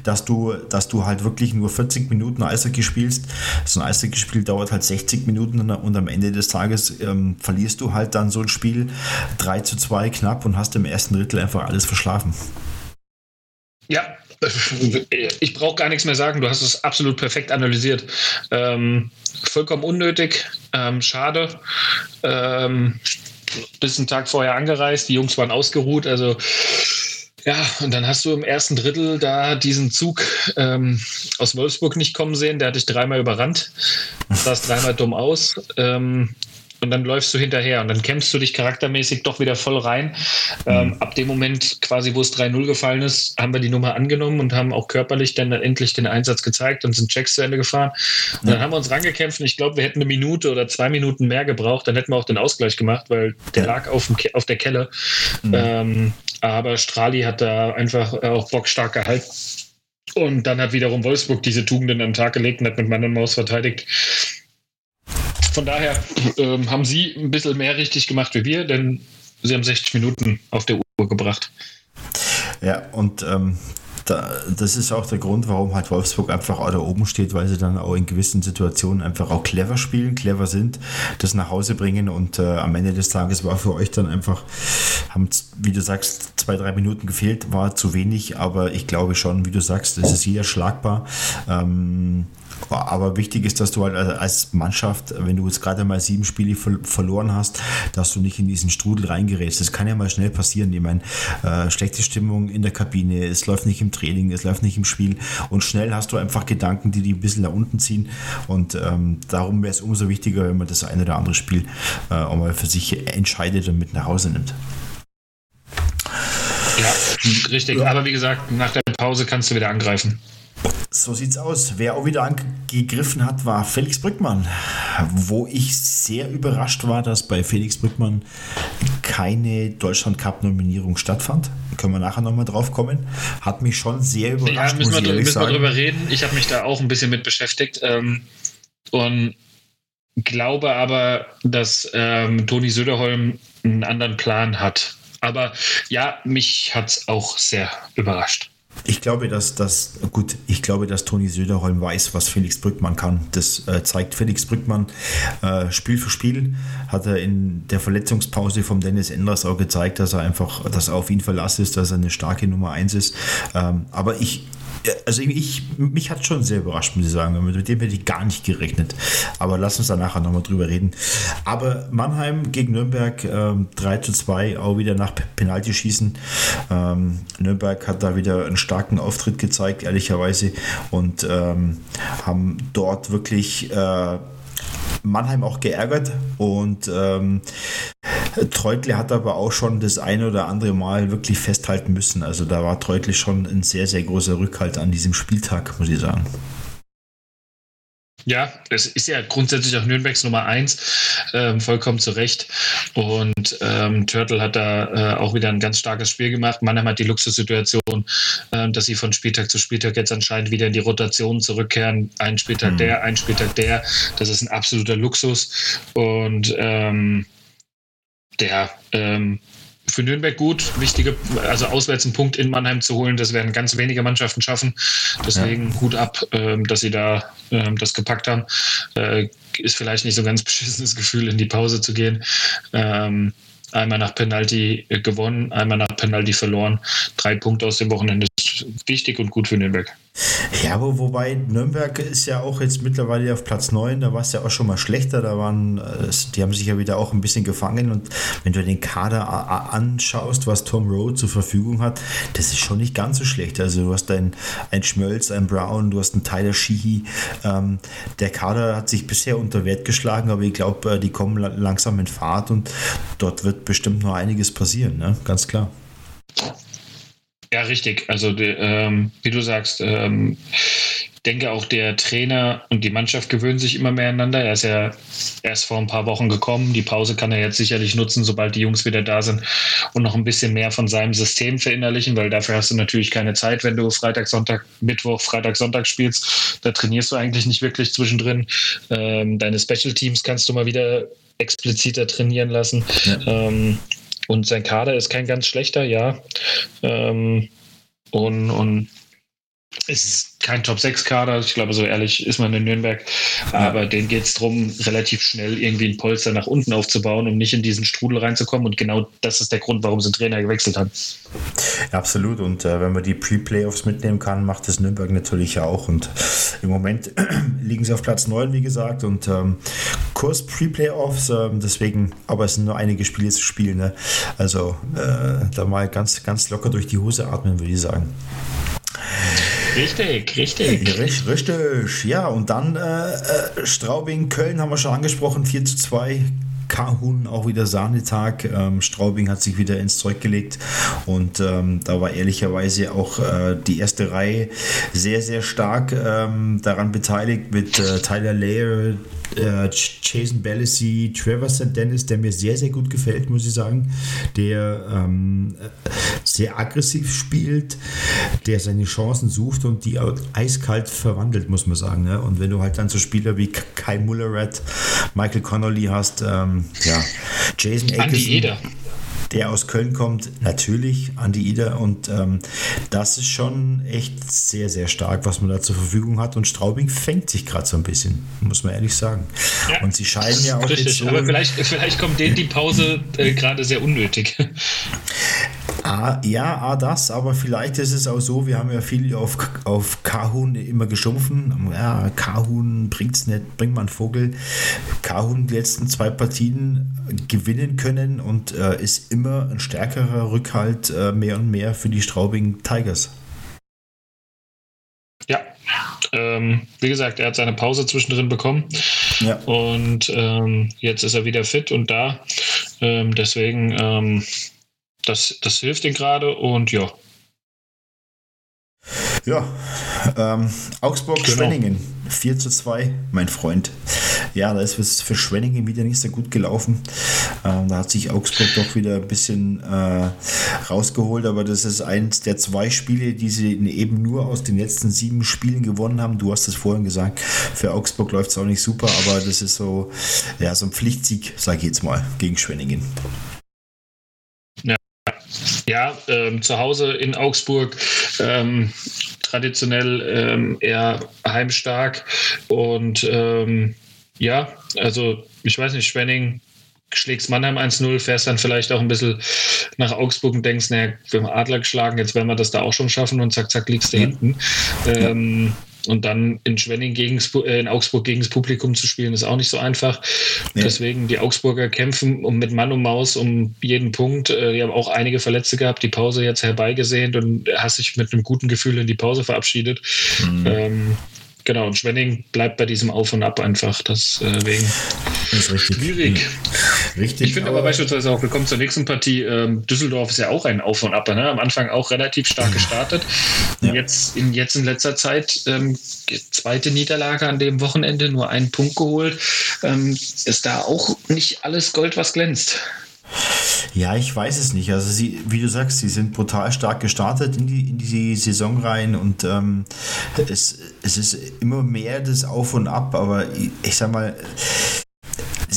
dass du, dass du halt wirklich nur 40 Minuten Eishockey spielst. So ein Eishockey-Spiel dauert halt 60 Minuten und am Ende des Tages ähm, verlierst du halt dann so ein Spiel 3 zu 2 knapp und hast im ersten Drittel einfach alles verschlafen. Ja, ich brauche gar nichts mehr sagen. Du hast es absolut perfekt analysiert. Ähm, vollkommen unnötig, ähm, schade. Ähm, bis einen Tag vorher angereist, die Jungs waren ausgeruht, also ja, und dann hast du im ersten Drittel da diesen Zug ähm, aus Wolfsburg nicht kommen sehen. Der hat dich dreimal überrannt, sah dreimal dumm aus. Ähm, und dann läufst du hinterher und dann kämpfst du dich charaktermäßig doch wieder voll rein. Ähm, mhm. ab dem Moment, quasi, wo es 3-0 gefallen ist, haben wir die Nummer angenommen und haben auch körperlich dann endlich den Einsatz gezeigt und sind Checks zu Ende gefahren. Und dann haben wir uns rangekämpft und ich glaube, wir hätten eine Minute oder zwei Minuten mehr gebraucht, dann hätten wir auch den Ausgleich gemacht, weil der lag auf, dem, auf der Kelle. Mhm. Ähm, aber Strali hat da einfach auch bockstark gehalten. Und dann hat wiederum Wolfsburg diese Tugenden an den Tag gelegt und hat mit Mann und Maus verteidigt. Von daher ähm, haben sie ein bisschen mehr richtig gemacht wie wir, denn sie haben 60 Minuten auf der Uhr gebracht. Ja, und ähm, da, das ist auch der Grund, warum halt Wolfsburg einfach auch da oben steht, weil sie dann auch in gewissen Situationen einfach auch clever spielen, clever sind, das nach Hause bringen und äh, am Ende des Tages war für euch dann einfach, haben, wie du sagst, zwei, drei Minuten gefehlt, war zu wenig, aber ich glaube schon, wie du sagst, es ist hier schlagbar. Ähm, aber wichtig ist, dass du halt als Mannschaft, wenn du jetzt gerade mal sieben Spiele verloren hast, dass du nicht in diesen Strudel reingerätst. Das kann ja mal schnell passieren. Ich meine, äh, schlechte Stimmung in der Kabine, es läuft nicht im Training, es läuft nicht im Spiel und schnell hast du einfach Gedanken, die die ein bisschen nach unten ziehen und ähm, darum wäre es umso wichtiger, wenn man das eine oder andere Spiel äh, auch mal für sich entscheidet und mit nach Hause nimmt. Ja, richtig. Ja. Aber wie gesagt, nach der Pause kannst du wieder angreifen. So sieht's aus. Wer auch wieder angegriffen hat, war Felix Brückmann. Wo ich sehr überrascht war, dass bei Felix Brückmann keine Deutschland Cup-Nominierung stattfand. Können wir nachher nochmal drauf kommen. Hat mich schon sehr überrascht. Ja, müssen, wir, müssen wir drüber reden. Ich habe mich da auch ein bisschen mit beschäftigt. Ähm, und glaube aber, dass ähm, Toni Söderholm einen anderen Plan hat. Aber ja, mich hat es auch sehr überrascht. Ich glaube, dass das, gut, ich glaube, dass Toni Söderholm weiß, was Felix Brückmann kann. Das äh, zeigt Felix Brückmann äh, Spiel für Spiel. Hat er in der Verletzungspause vom Dennis Enders auch gezeigt, dass er einfach, dass er auf ihn verlassen ist, dass er eine starke Nummer 1 ist. Ähm, aber ich, also ich, mich hat schon sehr überrascht, muss ich sagen. Mit dem hätte ich gar nicht gerechnet. Aber lass uns da nachher nochmal drüber reden. Aber Mannheim gegen Nürnberg ähm, 3 zu 2, auch wieder nach Penalty schießen. Ähm, Nürnberg hat da wieder einen starken Auftritt gezeigt, ehrlicherweise. Und ähm, haben dort wirklich äh, Mannheim auch geärgert. Und ähm, Treutle hat aber auch schon das eine oder andere Mal wirklich festhalten müssen. Also da war Treutle schon ein sehr, sehr großer Rückhalt an diesem Spieltag, muss ich sagen. Ja, es ist ja grundsätzlich auch Nürnbergs Nummer eins, ähm, vollkommen zu Recht. Und ähm, Turtle hat da äh, auch wieder ein ganz starkes Spiel gemacht. Mannheim hat die Luxussituation, äh, dass sie von Spieltag zu Spieltag jetzt anscheinend wieder in die Rotation zurückkehren. Ein Spieltag mhm. der, ein Spieltag der. Das ist ein absoluter Luxus. Und ähm, der ähm, für Nürnberg gut, wichtige, also auswärts einen Punkt in Mannheim zu holen, das werden ganz wenige Mannschaften schaffen. Deswegen ja. Hut ab, ähm, dass sie da ähm, das gepackt haben. Äh, ist vielleicht nicht so ein ganz beschissenes Gefühl, in die Pause zu gehen. Ähm, einmal nach Penalty gewonnen, einmal nach Penalty verloren. Drei Punkte aus dem Wochenende wichtig und gut für Nürnberg. Ja, aber wobei Nürnberg ist ja auch jetzt mittlerweile auf Platz 9, da war es ja auch schon mal schlechter, da waren, äh, die haben sich ja wieder auch ein bisschen gefangen und wenn du den Kader anschaust, was Tom Rowe zur Verfügung hat, das ist schon nicht ganz so schlecht. Also du hast ein, ein Schmölz, ein Brown, du hast einen Tyler Sheehy. Ähm, der Kader hat sich bisher unter Wert geschlagen, aber ich glaube, äh, die kommen langsam in Fahrt und dort wird bestimmt noch einiges passieren, ne? ganz klar. Ja, richtig. Also ähm, wie du sagst, ähm, denke auch der Trainer und die Mannschaft gewöhnen sich immer mehr aneinander. Er ist ja erst vor ein paar Wochen gekommen. Die Pause kann er jetzt sicherlich nutzen, sobald die Jungs wieder da sind und noch ein bisschen mehr von seinem System verinnerlichen, weil dafür hast du natürlich keine Zeit, wenn du Freitag, Sonntag, Mittwoch, Freitag, Sonntag spielst. Da trainierst du eigentlich nicht wirklich zwischendrin. Ähm, deine Special Teams kannst du mal wieder expliziter trainieren lassen. Ja. Ähm, und sein Kader ist kein ganz schlechter, ja. Ähm, und, und ist kein Top-6-Kader, ich glaube, so ehrlich ist man in Nürnberg. Aber ja. denen geht es darum, relativ schnell irgendwie ein Polster nach unten aufzubauen, um nicht in diesen Strudel reinzukommen. Und genau das ist der Grund, warum sie den Trainer gewechselt haben. Ja, absolut. Und äh, wenn man die Pre-Playoffs mitnehmen kann, macht das Nürnberg natürlich auch. Und im Moment liegen sie auf Platz 9, wie gesagt. Und ähm, Kurs Pre-Playoffs, äh, deswegen, aber es sind nur einige Spiele zu spielen. Ne? Also äh, da mal ganz, ganz locker durch die Hose atmen, würde ich sagen. Richtig, richtig. Richtig, richtig. Ja, und dann äh, äh, Straubing, Köln haben wir schon angesprochen, 4 zu 2. Kahun auch wieder Sahnetag. Ähm, Straubing hat sich wieder ins Zeug gelegt und ähm, da war ehrlicherweise auch äh, die erste Reihe sehr, sehr stark ähm, daran beteiligt mit äh, Tyler Layer, äh, Jason Ballacy, Trevor St. Dennis, der mir sehr, sehr gut gefällt, muss ich sagen, der ähm, sehr aggressiv spielt, der seine Chancen sucht und die eiskalt verwandelt, muss man sagen. Ne? Und wenn du halt dann so Spieler wie Kai Mullerath, Michael Connolly hast, ähm, ja, Jason Andi Eder. Der aus Köln kommt, natürlich Andi Ida und ähm, das ist schon echt sehr, sehr stark, was man da zur Verfügung hat und Straubing fängt sich gerade so ein bisschen, muss man ehrlich sagen. Ja, und sie scheiden ja auch richtig, so aber vielleicht, vielleicht kommt denen die Pause äh, gerade sehr unnötig. Ah, ja, ah, das, aber vielleicht ist es auch so, wir haben ja viel auf, auf Kahun immer geschumpfen. Ja, Kahun bringt's nicht, bringt man Vogel. Kahun die letzten zwei Partien gewinnen können und äh, ist immer ein stärkerer Rückhalt äh, mehr und mehr für die Straubing Tigers. Ja, ähm, wie gesagt, er hat seine Pause zwischendrin bekommen. Ja. Und ähm, jetzt ist er wieder fit und da. Ähm, deswegen ähm, das, das hilft ihm gerade und ja. Ja, ähm, Augsburg-Schwenningen, genau. 4 zu 2, mein Freund. Ja, da ist es für Schwenningen wieder nicht so gut gelaufen. Ähm, da hat sich Augsburg doch wieder ein bisschen äh, rausgeholt, aber das ist eins der zwei Spiele, die sie eben nur aus den letzten sieben Spielen gewonnen haben. Du hast es vorhin gesagt, für Augsburg läuft es auch nicht super, aber das ist so, ja, so ein Pflichtsieg, sage ich jetzt mal, gegen Schwenningen. Ja, ähm, zu Hause in Augsburg ähm, traditionell ähm, eher heimstark und ähm, ja, also ich weiß nicht, Schwenning schlägst Mannheim 1-0, fährst dann vielleicht auch ein bisschen nach Augsburg und denkst, naja, wir haben Adler geschlagen, jetzt werden wir das da auch schon schaffen und zack, zack, liegst du ja. hinten. Ähm, und dann in Schwenning gegen, äh, in Augsburg gegen das Publikum zu spielen, ist auch nicht so einfach. Nee. Deswegen die Augsburger kämpfen um, mit Mann und Maus um jeden Punkt. Äh, die haben auch einige Verletzte gehabt, die Pause jetzt herbeigesehnt und hast sich mit einem guten Gefühl in die Pause verabschiedet. Mhm. Ähm, Genau, und Schwenning bleibt bei diesem Auf und Ab einfach. Deswegen das ist richtig. schwierig. Richtig. Ich finde aber, aber, beispielsweise auch, wir kommen zur nächsten Partie. Ähm, Düsseldorf ist ja auch ein Auf und Ab. Ne? Am Anfang auch relativ stark gestartet. Ja. Jetzt, in, jetzt in letzter Zeit ähm, zweite Niederlage an dem Wochenende, nur einen Punkt geholt. Ähm, ist da auch nicht alles Gold, was glänzt. Ja, ich weiß es nicht. Also sie, wie du sagst, sie sind brutal stark gestartet in die, in die Saison rein und ähm, es, es ist immer mehr das Auf und Ab, aber ich, ich sag mal,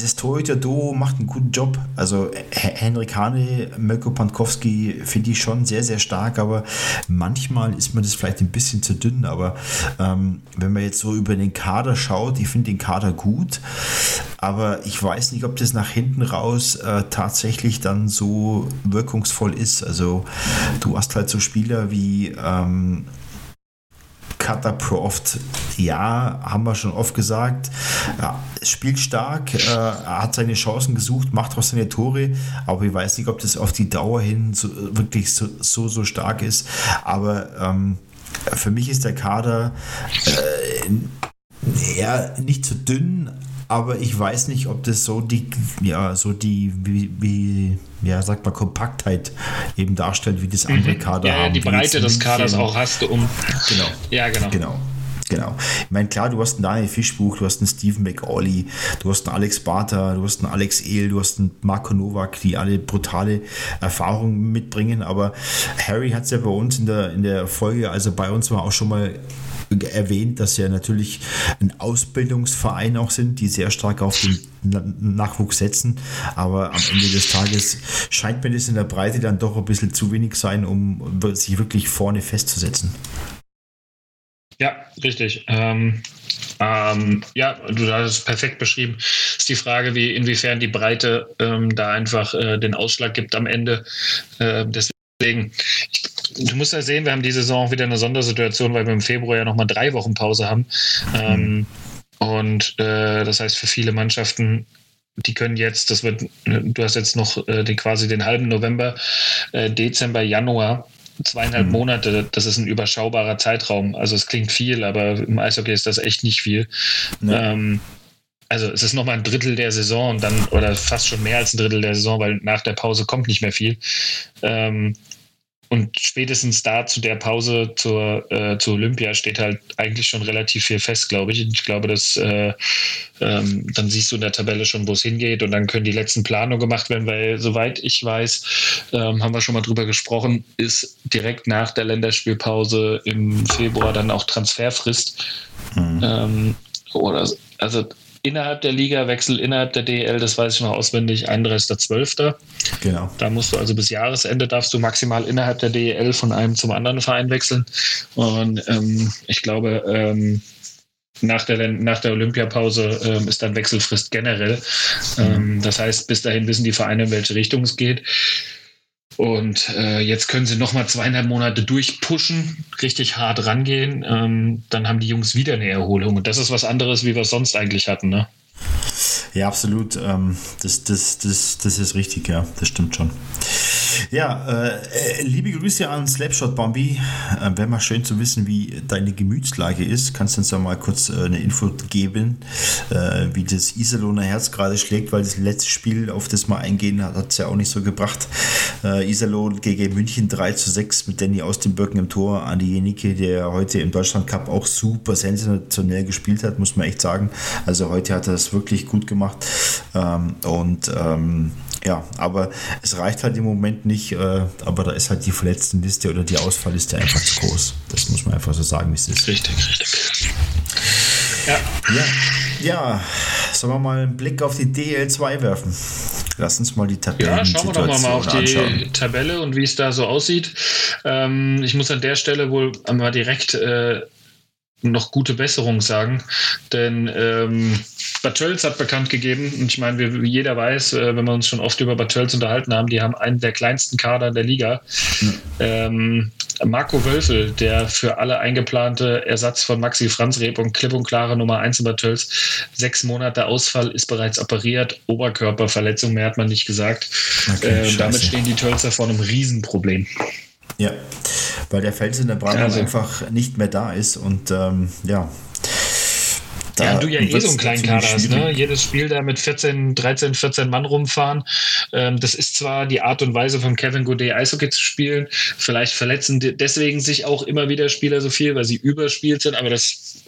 das Torhüter-Duo macht einen guten Job. Also Henrik Hane, Mirko Pankowski finde ich schon sehr, sehr stark, aber manchmal ist mir das vielleicht ein bisschen zu dünn. Aber ähm, wenn man jetzt so über den Kader schaut, ich finde den Kader gut, aber ich weiß nicht, ob das nach hinten raus äh, tatsächlich dann so wirkungsvoll ist. Also du hast halt so Spieler wie ähm, Proft, ja, haben wir schon oft gesagt, ja, spielt stark, äh, hat seine Chancen gesucht, macht auch seine Tore, aber ich weiß nicht, ob das auf die Dauer hin so, wirklich so, so, so stark ist. Aber ähm, für mich ist der Kader äh, ja, nicht zu dünn, aber ich weiß nicht, ob das so die, ja, so die, wie, wie ja, sagt man, Kompaktheit eben darstellt, wie das andere mhm. Kader ja, haben. die Breite des Kaders auch hast du um. Genau. Ja, genau. Genau. Genau. Ich meine, klar, du hast einen Daniel Fischbuch, du hast einen Steven McAuley, du hast einen Alex Barter, du hast einen Alex Ehl, du hast einen Marco Novak, die alle brutale Erfahrungen mitbringen. Aber Harry hat es ja bei uns in der, in der Folge, also bei uns war auch schon mal erwähnt, dass ja natürlich ein Ausbildungsverein auch sind, die sehr stark auf den Nachwuchs setzen. Aber am Ende des Tages scheint mir das in der Breite dann doch ein bisschen zu wenig sein, um sich wirklich vorne festzusetzen. Ja, richtig. Ähm, ähm, ja, du hast es perfekt beschrieben. Ist die Frage, wie inwiefern die Breite ähm, da einfach äh, den Ausschlag gibt am Ende. Äh, deswegen, ich, du musst ja sehen, wir haben die Saison wieder eine Sondersituation, weil wir im Februar ja nochmal drei Wochen Pause haben. Mhm. und äh, das heißt, für viele Mannschaften die können jetzt, das wird, du hast jetzt noch äh, die, quasi den halben November, äh, Dezember, Januar zweieinhalb mhm. Monate, das ist ein überschaubarer Zeitraum. Also es klingt viel, aber im Eishockey ist das echt nicht viel. Ja. Ähm, also es ist noch mal ein Drittel der Saison und dann, oder fast schon mehr als ein Drittel der Saison, weil nach der Pause kommt nicht mehr viel. Ähm, und spätestens da zu der Pause zur, äh, zur Olympia steht halt eigentlich schon relativ viel fest, glaube ich. Ich glaube, dass äh, ähm, dann siehst du in der Tabelle schon, wo es hingeht und dann können die letzten Planungen gemacht werden, weil soweit ich weiß, ähm, haben wir schon mal drüber gesprochen, ist direkt nach der Länderspielpause im Februar dann auch Transferfrist. Mhm. Ähm, oder also innerhalb der Liga, Wechsel innerhalb der DL, das weiß ich noch auswendig, 31.12. Genau. Da musst du also bis Jahresende darfst du maximal innerhalb der DL von einem zum anderen Verein wechseln. Und ähm, ich glaube, ähm, nach der, nach der Olympiapause ähm, ist dann Wechselfrist generell. Ähm, das heißt, bis dahin wissen die Vereine, in welche Richtung es geht. Und äh, jetzt können sie nochmal zweieinhalb Monate durchpushen, richtig hart rangehen. Ähm, dann haben die Jungs wieder eine Erholung. Und das ist was anderes, wie wir es sonst eigentlich hatten. Ne? Ja, absolut. Ähm, das, das, das, das ist richtig, ja. Das stimmt schon. Ja, äh, liebe Grüße an Slapshot Bambi. Äh, Wäre mal schön zu wissen, wie deine Gemütslage ist. Kannst du uns da mal kurz äh, eine Info geben, äh, wie das Iserlohner Herz gerade schlägt, weil das letzte Spiel, auf das wir eingehen, hat es ja auch nicht so gebracht. Äh, Iserlohn gegen München 3 zu 6 mit Danny aus den Birken im Tor. Andi Jenike, der heute im Deutschland Cup auch super sensationell gespielt hat, muss man echt sagen. Also heute hat er es wirklich gut gemacht. Ähm, und ähm, ja, aber es reicht halt im Moment nicht, äh, aber da ist halt die Verletztenliste oder die Ausfallliste einfach zu groß. Das muss man einfach so sagen, wie es ist. Richtig, richtig. Ja. ja. Ja, sollen wir mal einen Blick auf die DL2 werfen? Lass uns mal die Tabelle Ja, schauen wir doch mal, mal auf die anschauen. Tabelle und wie es da so aussieht. Ähm, ich muss an der Stelle wohl mal direkt äh, noch gute Besserung sagen, denn ähm, Bad Tölz hat bekannt gegeben, und ich meine, wir, jeder weiß, äh, wenn wir uns schon oft über Bad Tölz unterhalten haben, die haben einen der kleinsten Kader der Liga. Mhm. Ähm, Marco Wölfel, der für alle eingeplante Ersatz von Maxi Franz Reb und klipp und klare Nummer 1 in Bad Tölz, sechs Monate Ausfall, ist bereits operiert, Oberkörperverletzung, mehr hat man nicht gesagt. Okay, äh, damit stehen die Tölzer vor einem Riesenproblem. Ja, weil der Fels in der Brandung also. einfach nicht mehr da ist und ähm, ja, da ja, du ja eh so einen kleinen Kader hast, ne? Jedes Spiel da mit 14, 13, 14 Mann rumfahren. Ähm, das ist zwar die Art und Weise von Kevin Godet Eishockey zu spielen. Vielleicht verletzen deswegen sich auch immer wieder Spieler so viel, weil sie überspielt sind, aber das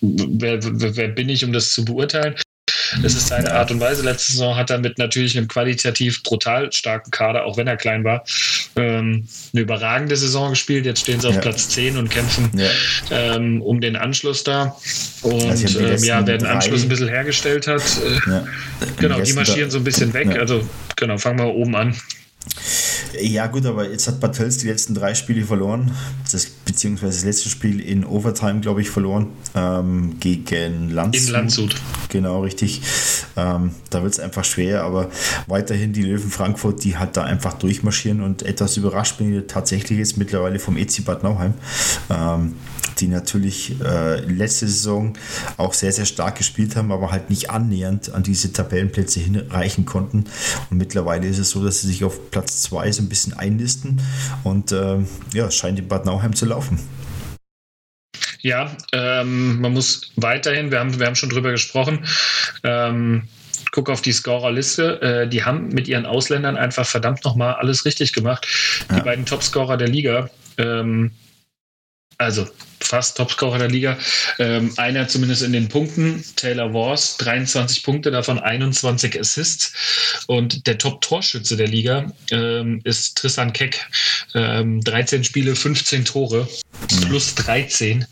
wer, wer, wer bin ich, um das zu beurteilen? Das ist seine Art und Weise. Letzte Saison hat er mit natürlich einem qualitativ brutal starken Kader, auch wenn er klein war, ähm, eine überragende Saison gespielt. Jetzt stehen sie auf ja. Platz 10 und kämpfen ja. ähm, um den Anschluss da. Und also ähm, ja, wer den Anschluss ein bisschen hergestellt hat, äh, ja. genau, die marschieren so ein bisschen weg. Also genau, fangen wir oben an. Ja, gut, aber jetzt hat Bad Tölz die letzten drei Spiele verloren, das, beziehungsweise das letzte Spiel in Overtime, glaube ich, verloren, ähm, gegen Landshut. In Landshut. Genau, richtig. Ähm, da wird es einfach schwer, aber weiterhin die Löwen Frankfurt, die hat da einfach durchmarschieren und etwas überrascht bin ich tatsächlich jetzt mittlerweile vom EC Bad Nauheim. Ähm, die natürlich äh, letzte Saison auch sehr, sehr stark gespielt haben, aber halt nicht annähernd an diese Tabellenplätze hinreichen konnten. Und mittlerweile ist es so, dass sie sich auf Platz 2 so ein bisschen einlisten und äh, ja, es scheint in Bad Nauheim zu laufen. Ja, ähm, man muss weiterhin, wir haben, wir haben schon drüber gesprochen, ähm, guck auf die Scorerliste, äh, die haben mit ihren Ausländern einfach verdammt nochmal alles richtig gemacht. Ja. Die beiden Topscorer der Liga, ähm, also fast Topscorer der Liga. Ähm, einer zumindest in den Punkten, Taylor Wars, 23 Punkte, davon 21 Assists. Und der Top-Torschütze der Liga ähm, ist Tristan Keck. Ähm, 13 Spiele, 15 Tore, mhm. plus 13.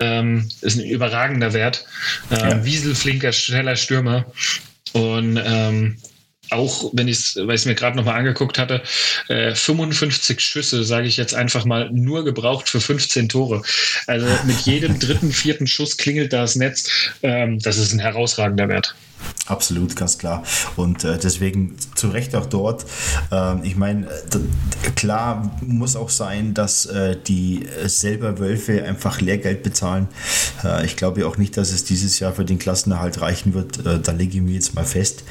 Ähm, ist ein überragender Wert. Ähm, ja. Wiesel, flinker, schneller Stürmer. Und ähm, auch wenn ich es, weil ich mir gerade nochmal angeguckt hatte, äh, 55 Schüsse, sage ich jetzt einfach mal, nur gebraucht für 15 Tore. Also mit jedem dritten, vierten Schuss klingelt das Netz. Ähm, das ist ein herausragender Wert. Absolut, ganz klar. Und äh, deswegen zu Recht auch dort. Ähm, ich meine, klar muss auch sein, dass äh, die äh, selber Wölfe einfach Lehrgeld bezahlen. Äh, ich glaube auch nicht, dass es dieses Jahr für den Klassenerhalt reichen wird. Äh, da lege ich mir jetzt mal fest,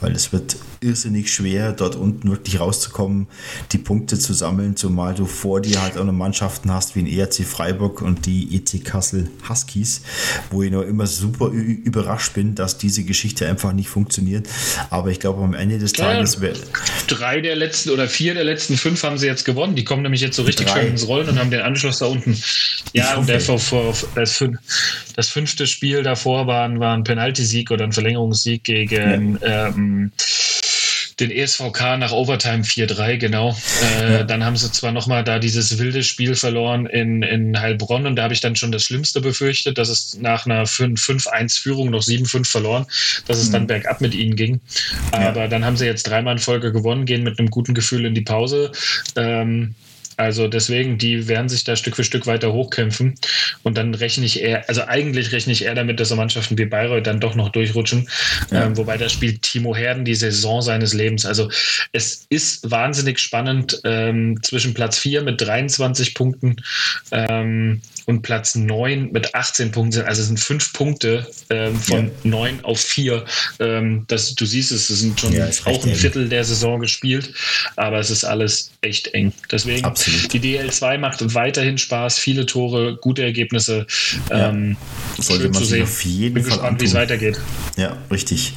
weil es wird irrsinnig schwer, dort unten wirklich rauszukommen, die Punkte zu sammeln, zumal du vor dir halt auch noch Mannschaften hast wie den ERC Freiburg und die EC Kassel Huskies, wo ich noch immer super überrascht bin, dass diese Geschichte einfach nicht funktioniert. Aber ich glaube, am Ende des Tages. Ja, drei der letzten oder vier der letzten fünf haben sie jetzt gewonnen. Die kommen nämlich jetzt so richtig drei. schön ins Rollen und haben den Anschluss da unten. Ja, und der vor, vor, das, das, fünfte Spiel davor war, war ein Penaltisieg oder ein Verlängerungssieg gegen. Ja. Ähm, den ESVK nach Overtime 4-3, genau. Äh, ja. Dann haben sie zwar nochmal da dieses wilde Spiel verloren in, in Heilbronn und da habe ich dann schon das Schlimmste befürchtet, dass es nach einer 5-1-Führung noch 7-5 verloren, dass es mhm. dann bergab mit ihnen ging. Aber ja. dann haben sie jetzt dreimal in Folge gewonnen, gehen mit einem guten Gefühl in die Pause. Ähm, also deswegen, die werden sich da Stück für Stück weiter hochkämpfen. Und dann rechne ich eher, also eigentlich rechne ich eher damit, dass so Mannschaften wie Bayreuth dann doch noch durchrutschen. Ja. Ähm, wobei da spielt Timo Herden die Saison seines Lebens. Also es ist wahnsinnig spannend ähm, zwischen Platz 4 mit 23 Punkten ähm, und Platz 9 mit 18 Punkten. Also es sind fünf Punkte ähm, von ja. 9 auf 4. Ähm, das, du siehst es, es sind schon ja, auch ein Viertel der Saison gespielt, aber es ist alles echt eng. Deswegen Absolut. Die DL2 macht weiterhin Spaß, viele Tore, gute Ergebnisse. Ja. Ähm, Sollte man sich auf jeden Bin Fall gespannt, wie es weitergeht. Ja, richtig.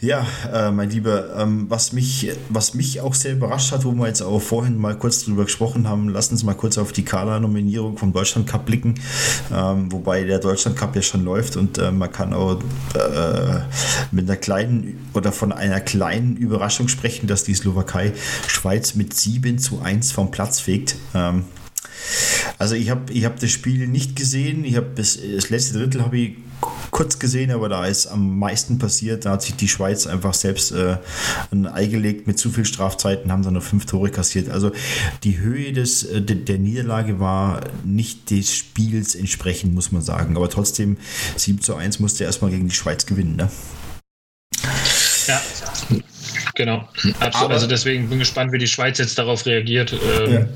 Ja, äh, mein Lieber, ähm, was, mich, was mich auch sehr überrascht hat, wo wir jetzt auch vorhin mal kurz drüber gesprochen haben, lass uns mal kurz auf die Kader-Nominierung vom Deutschland Cup blicken, ähm, wobei der Deutschland Cup ja schon läuft und äh, man kann auch äh, mit einer kleinen oder von einer kleinen Überraschung sprechen, dass die Slowakei Schweiz mit 7 zu 1 vom Platz fegt. Ähm, also ich habe ich hab das Spiel nicht gesehen. Ich habe das, das letzte Drittel habe ich kurz gesehen, aber da ist am meisten passiert. Da hat sich die Schweiz einfach selbst äh, ein Ei gelegt mit zu viel Strafzeiten, haben dann noch fünf Tore kassiert. Also die Höhe des, äh, der Niederlage war nicht des Spiels entsprechend, muss man sagen. Aber trotzdem 7 zu 1 musste er erstmal gegen die Schweiz gewinnen. Ne? Ja, genau. Absolut. also deswegen bin ich gespannt, wie die Schweiz jetzt darauf reagiert. Ähm, ja.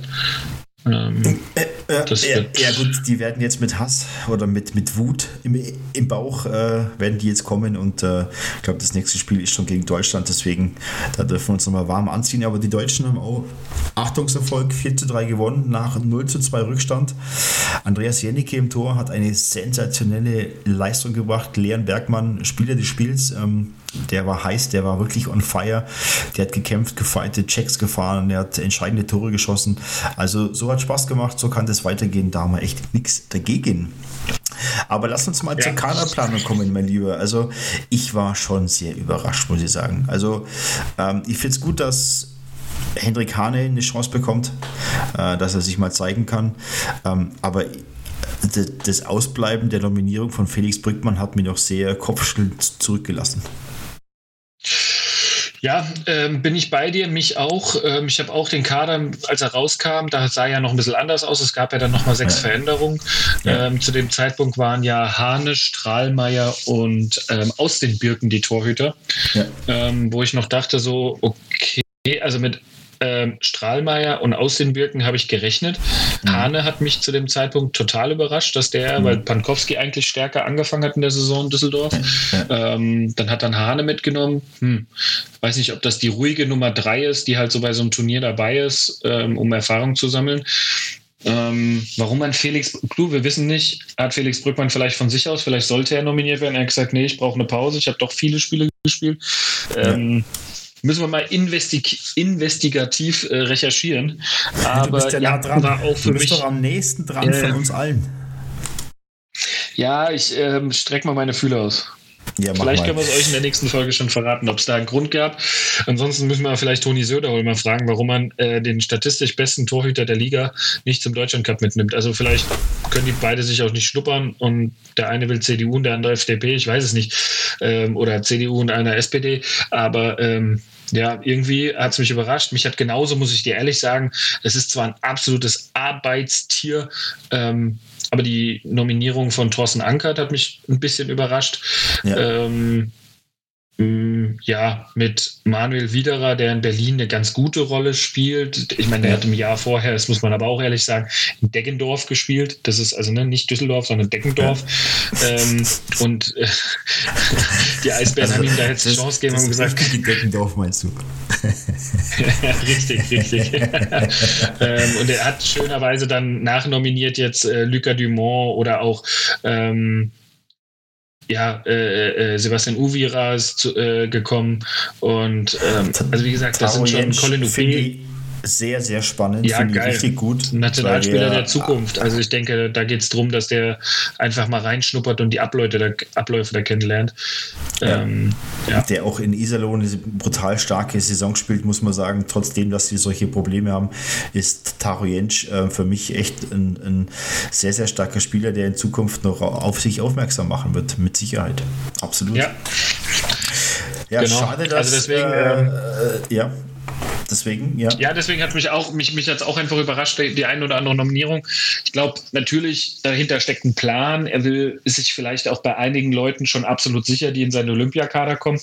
Ähm, äh, äh, ja, gut, die werden jetzt mit Hass oder mit, mit Wut im, im Bauch äh, werden die jetzt kommen und äh, ich glaube, das nächste Spiel ist schon gegen Deutschland, deswegen da dürfen wir uns nochmal warm anziehen. Aber die Deutschen haben auch Achtungserfolg 4 zu 3 gewonnen nach 0 zu 2 Rückstand. Andreas Jennecke im Tor hat eine sensationelle Leistung gebracht. Leon Bergmann, Spieler des Spiels. Ähm, der war heiß, der war wirklich on fire. Der hat gekämpft, gefightet, Checks gefahren, der hat entscheidende Tore geschossen. Also so hat Spaß gemacht, so kann das weitergehen. Da haben wir echt nichts dagegen. Aber lass uns mal ja. zur Kaderplanung kommen, mein Lieber. Also ich war schon sehr überrascht, muss ich sagen. Also ähm, ich finde es gut, dass Hendrik Hane eine Chance bekommt, äh, dass er sich mal zeigen kann. Ähm, aber das Ausbleiben der Nominierung von Felix Brückmann hat mich noch sehr kopfschüttelnd zurückgelassen. Ja, ähm, bin ich bei dir, mich auch. Ähm, ich habe auch den Kader, als er rauskam, da sah ja noch ein bisschen anders aus. Es gab ja dann nochmal sechs ja. Veränderungen. Ja. Ähm, zu dem Zeitpunkt waren ja Hane, Strahlmeier und ähm, aus den Birken die Torhüter. Ja. Ähm, wo ich noch dachte, so, okay, also mit ähm, Strahlmeier und aus den Birken habe ich gerechnet. Mhm. Hane hat mich zu dem Zeitpunkt total überrascht, dass der, mhm. weil Pankowski eigentlich stärker angefangen hat in der Saison in Düsseldorf. Ja. Ähm, dann hat dann Hane mitgenommen. Hm. Weiß nicht, ob das die ruhige Nummer drei ist, die halt so bei so einem Turnier dabei ist, ähm, um Erfahrung zu sammeln. Ähm, warum man Felix, Klu, wir wissen nicht, hat Felix Brückmann vielleicht von sich aus, vielleicht sollte er nominiert werden. Er hat gesagt, nee, ich brauche eine Pause, ich habe doch viele Spiele gespielt. Ähm, Müssen wir mal investig investigativ äh, recherchieren. Aber du bist ja, ja dran. War auch für du bist mich, doch am nächsten dran äh, von uns allen. Ja, ich ähm, strecke mal meine Fühler aus. Ja, vielleicht können wir es euch in der nächsten Folge schon verraten, ob es da einen Grund gab. Ansonsten müssen wir vielleicht Toni Söderhol mal fragen, warum man äh, den statistisch besten Torhüter der Liga nicht zum Deutschlandcup mitnimmt. Also vielleicht können die beide sich auch nicht schnuppern und der eine will CDU und der andere FDP, ich weiß es nicht. Ähm, oder CDU und einer SPD. Aber ähm, ja, irgendwie hat es mich überrascht. Mich hat genauso, muss ich dir ehrlich sagen, es ist zwar ein absolutes Arbeitstier, ähm, aber die Nominierung von Thorsten Ankert hat mich ein bisschen überrascht. Ja. Ähm, ja, mit Manuel Widerer, der in Berlin eine ganz gute Rolle spielt. Ich meine, der hat im Jahr vorher, das muss man aber auch ehrlich sagen, in Deggendorf gespielt. Das ist also ne, nicht Düsseldorf, sondern Deggendorf. Ja. Ähm, und äh, die Eisbären also, haben ihm da jetzt eine Chance gegeben und gesagt. Die Deggendorf meinst du? richtig, richtig. ähm, und er hat schönerweise dann nachnominiert jetzt äh, Lucas Dumont oder auch ähm, ja, äh, äh, Sebastian Uvira ist zu, äh, gekommen und ähm, also wie gesagt, das sind schon Colin Dupé. Sehr, sehr spannend. Ja, Finde ich geil. richtig gut. Nationalspieler weil der Zukunft. Also ich denke, da geht es darum, dass der einfach mal reinschnuppert und die Abläufe da, Abläufe da kennenlernt. Ja. Ähm, ja. Der auch in Iserlohn eine brutal starke Saison spielt, muss man sagen. Trotzdem, dass sie solche Probleme haben, ist Taro Jentsch äh, für mich echt ein, ein sehr, sehr starker Spieler, der in Zukunft noch auf sich aufmerksam machen wird. Mit Sicherheit. Absolut. ja. Ja, Genau. schade, dass. Also deswegen, äh, ähm, äh, ja. Deswegen, ja. Ja, deswegen hat mich auch, mich, mich jetzt auch einfach überrascht, die, die ein oder andere Nominierung. Ich glaube, natürlich dahinter steckt ein Plan. Er will ist sich vielleicht auch bei einigen Leuten schon absolut sicher, die in seinen Olympiakader kommen.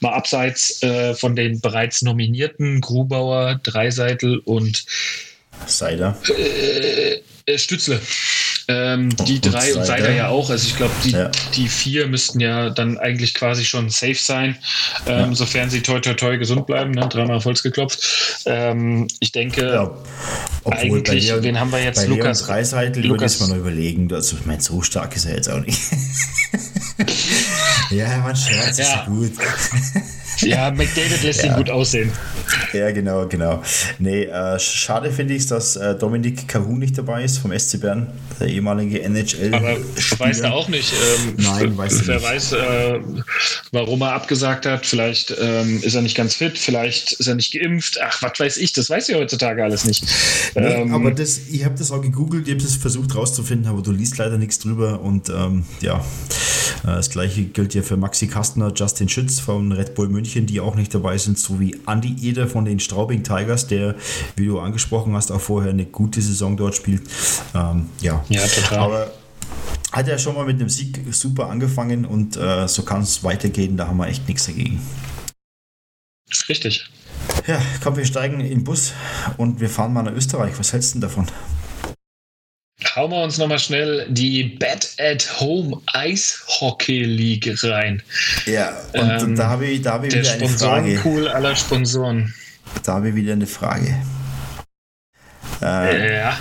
Mal abseits äh, von den bereits nominierten Grubauer, Dreiseitel und Seider. äh, Stützle. Ähm, die Und drei und Seider. Ja auch. Also ich glaube, die, Ja. die vier müssten ja dann eigentlich quasi schon safe sein, ähm, sofern sie toi toi toi gesund bleiben. Ne? Dreimal auf Holz geklopft. Ähm, ich denke, Ja. Obwohl Eigentlich, Leon, wen haben wir jetzt? Bei Leon Lukas- würde Lukas- ich mal überlegen. Also, ich meine, so stark ist er jetzt auch nicht. ja, man Scherz ist Ja. ja gut. ja, McDavid lässt ihn gut aussehen. Ja, genau, genau. Nee, äh, schade finde ich, dass äh, Dominik Cahu nicht dabei ist vom SC Bern, der ehemalige NHL. Aber ich weiß da auch nicht. Ähm, Nein, weiß wer nicht. weiß, äh, warum er abgesagt hat. Vielleicht ähm, ist er nicht ganz fit, vielleicht ist er nicht geimpft. Ach, was weiß ich, das weiß ich heutzutage alles nicht. Nee, Ähm, aber das, ich habe das auch gegoogelt, ich habe es versucht rauszufinden, aber du liest leider nichts drüber und ähm, ja, das gleiche gilt ja für Maxi Kastner, Justin Schütz von Red Bull München, die auch nicht dabei sind, sowie Andy Eder von den Straubing Tigers, der, wie du angesprochen hast, auch vorher eine gute Saison dort spielt. Ähm, ja. Ja, total. Aber hat ja schon mal mit einem Sieg super angefangen und äh, so kann es weitergehen, da haben wir echt nichts dagegen. richtig. Ja, komm, wir steigen in den Bus und wir fahren mal nach Österreich. Was hältst du denn davon? Hauen wir uns nochmal schnell die Bet at Home Eishockey League rein. Ja, und Ähm, da habe ich, da habe ich Der wieder eine Frage. Sponsorenpool aller Sponsoren. Da habe ich wieder eine Frage. Äh, Ja.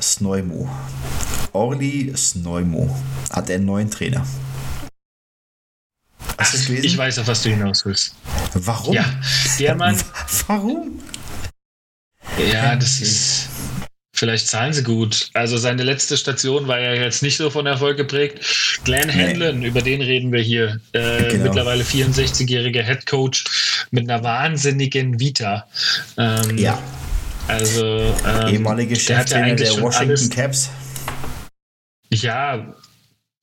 Sneumo. Orli Sneumo hat einen neuen Trainer. Hast du das gelesen? Ich weiß, auf was du hinaus willst. Warum? Ja, der Mann, Warum? ja, das ist. Vielleicht zahlen sie gut. Also seine letzte Station war ja jetzt nicht so von Erfolg geprägt. Glenn Nee. Hanlon, über den reden wir hier. Äh, Genau. Mittlerweile 64-jähriger Head Coach mit einer wahnsinnigen Vita. Ähm, Ja, Also ähm, ehemalige der Cheftrainer der schon Washington Caps. Ja,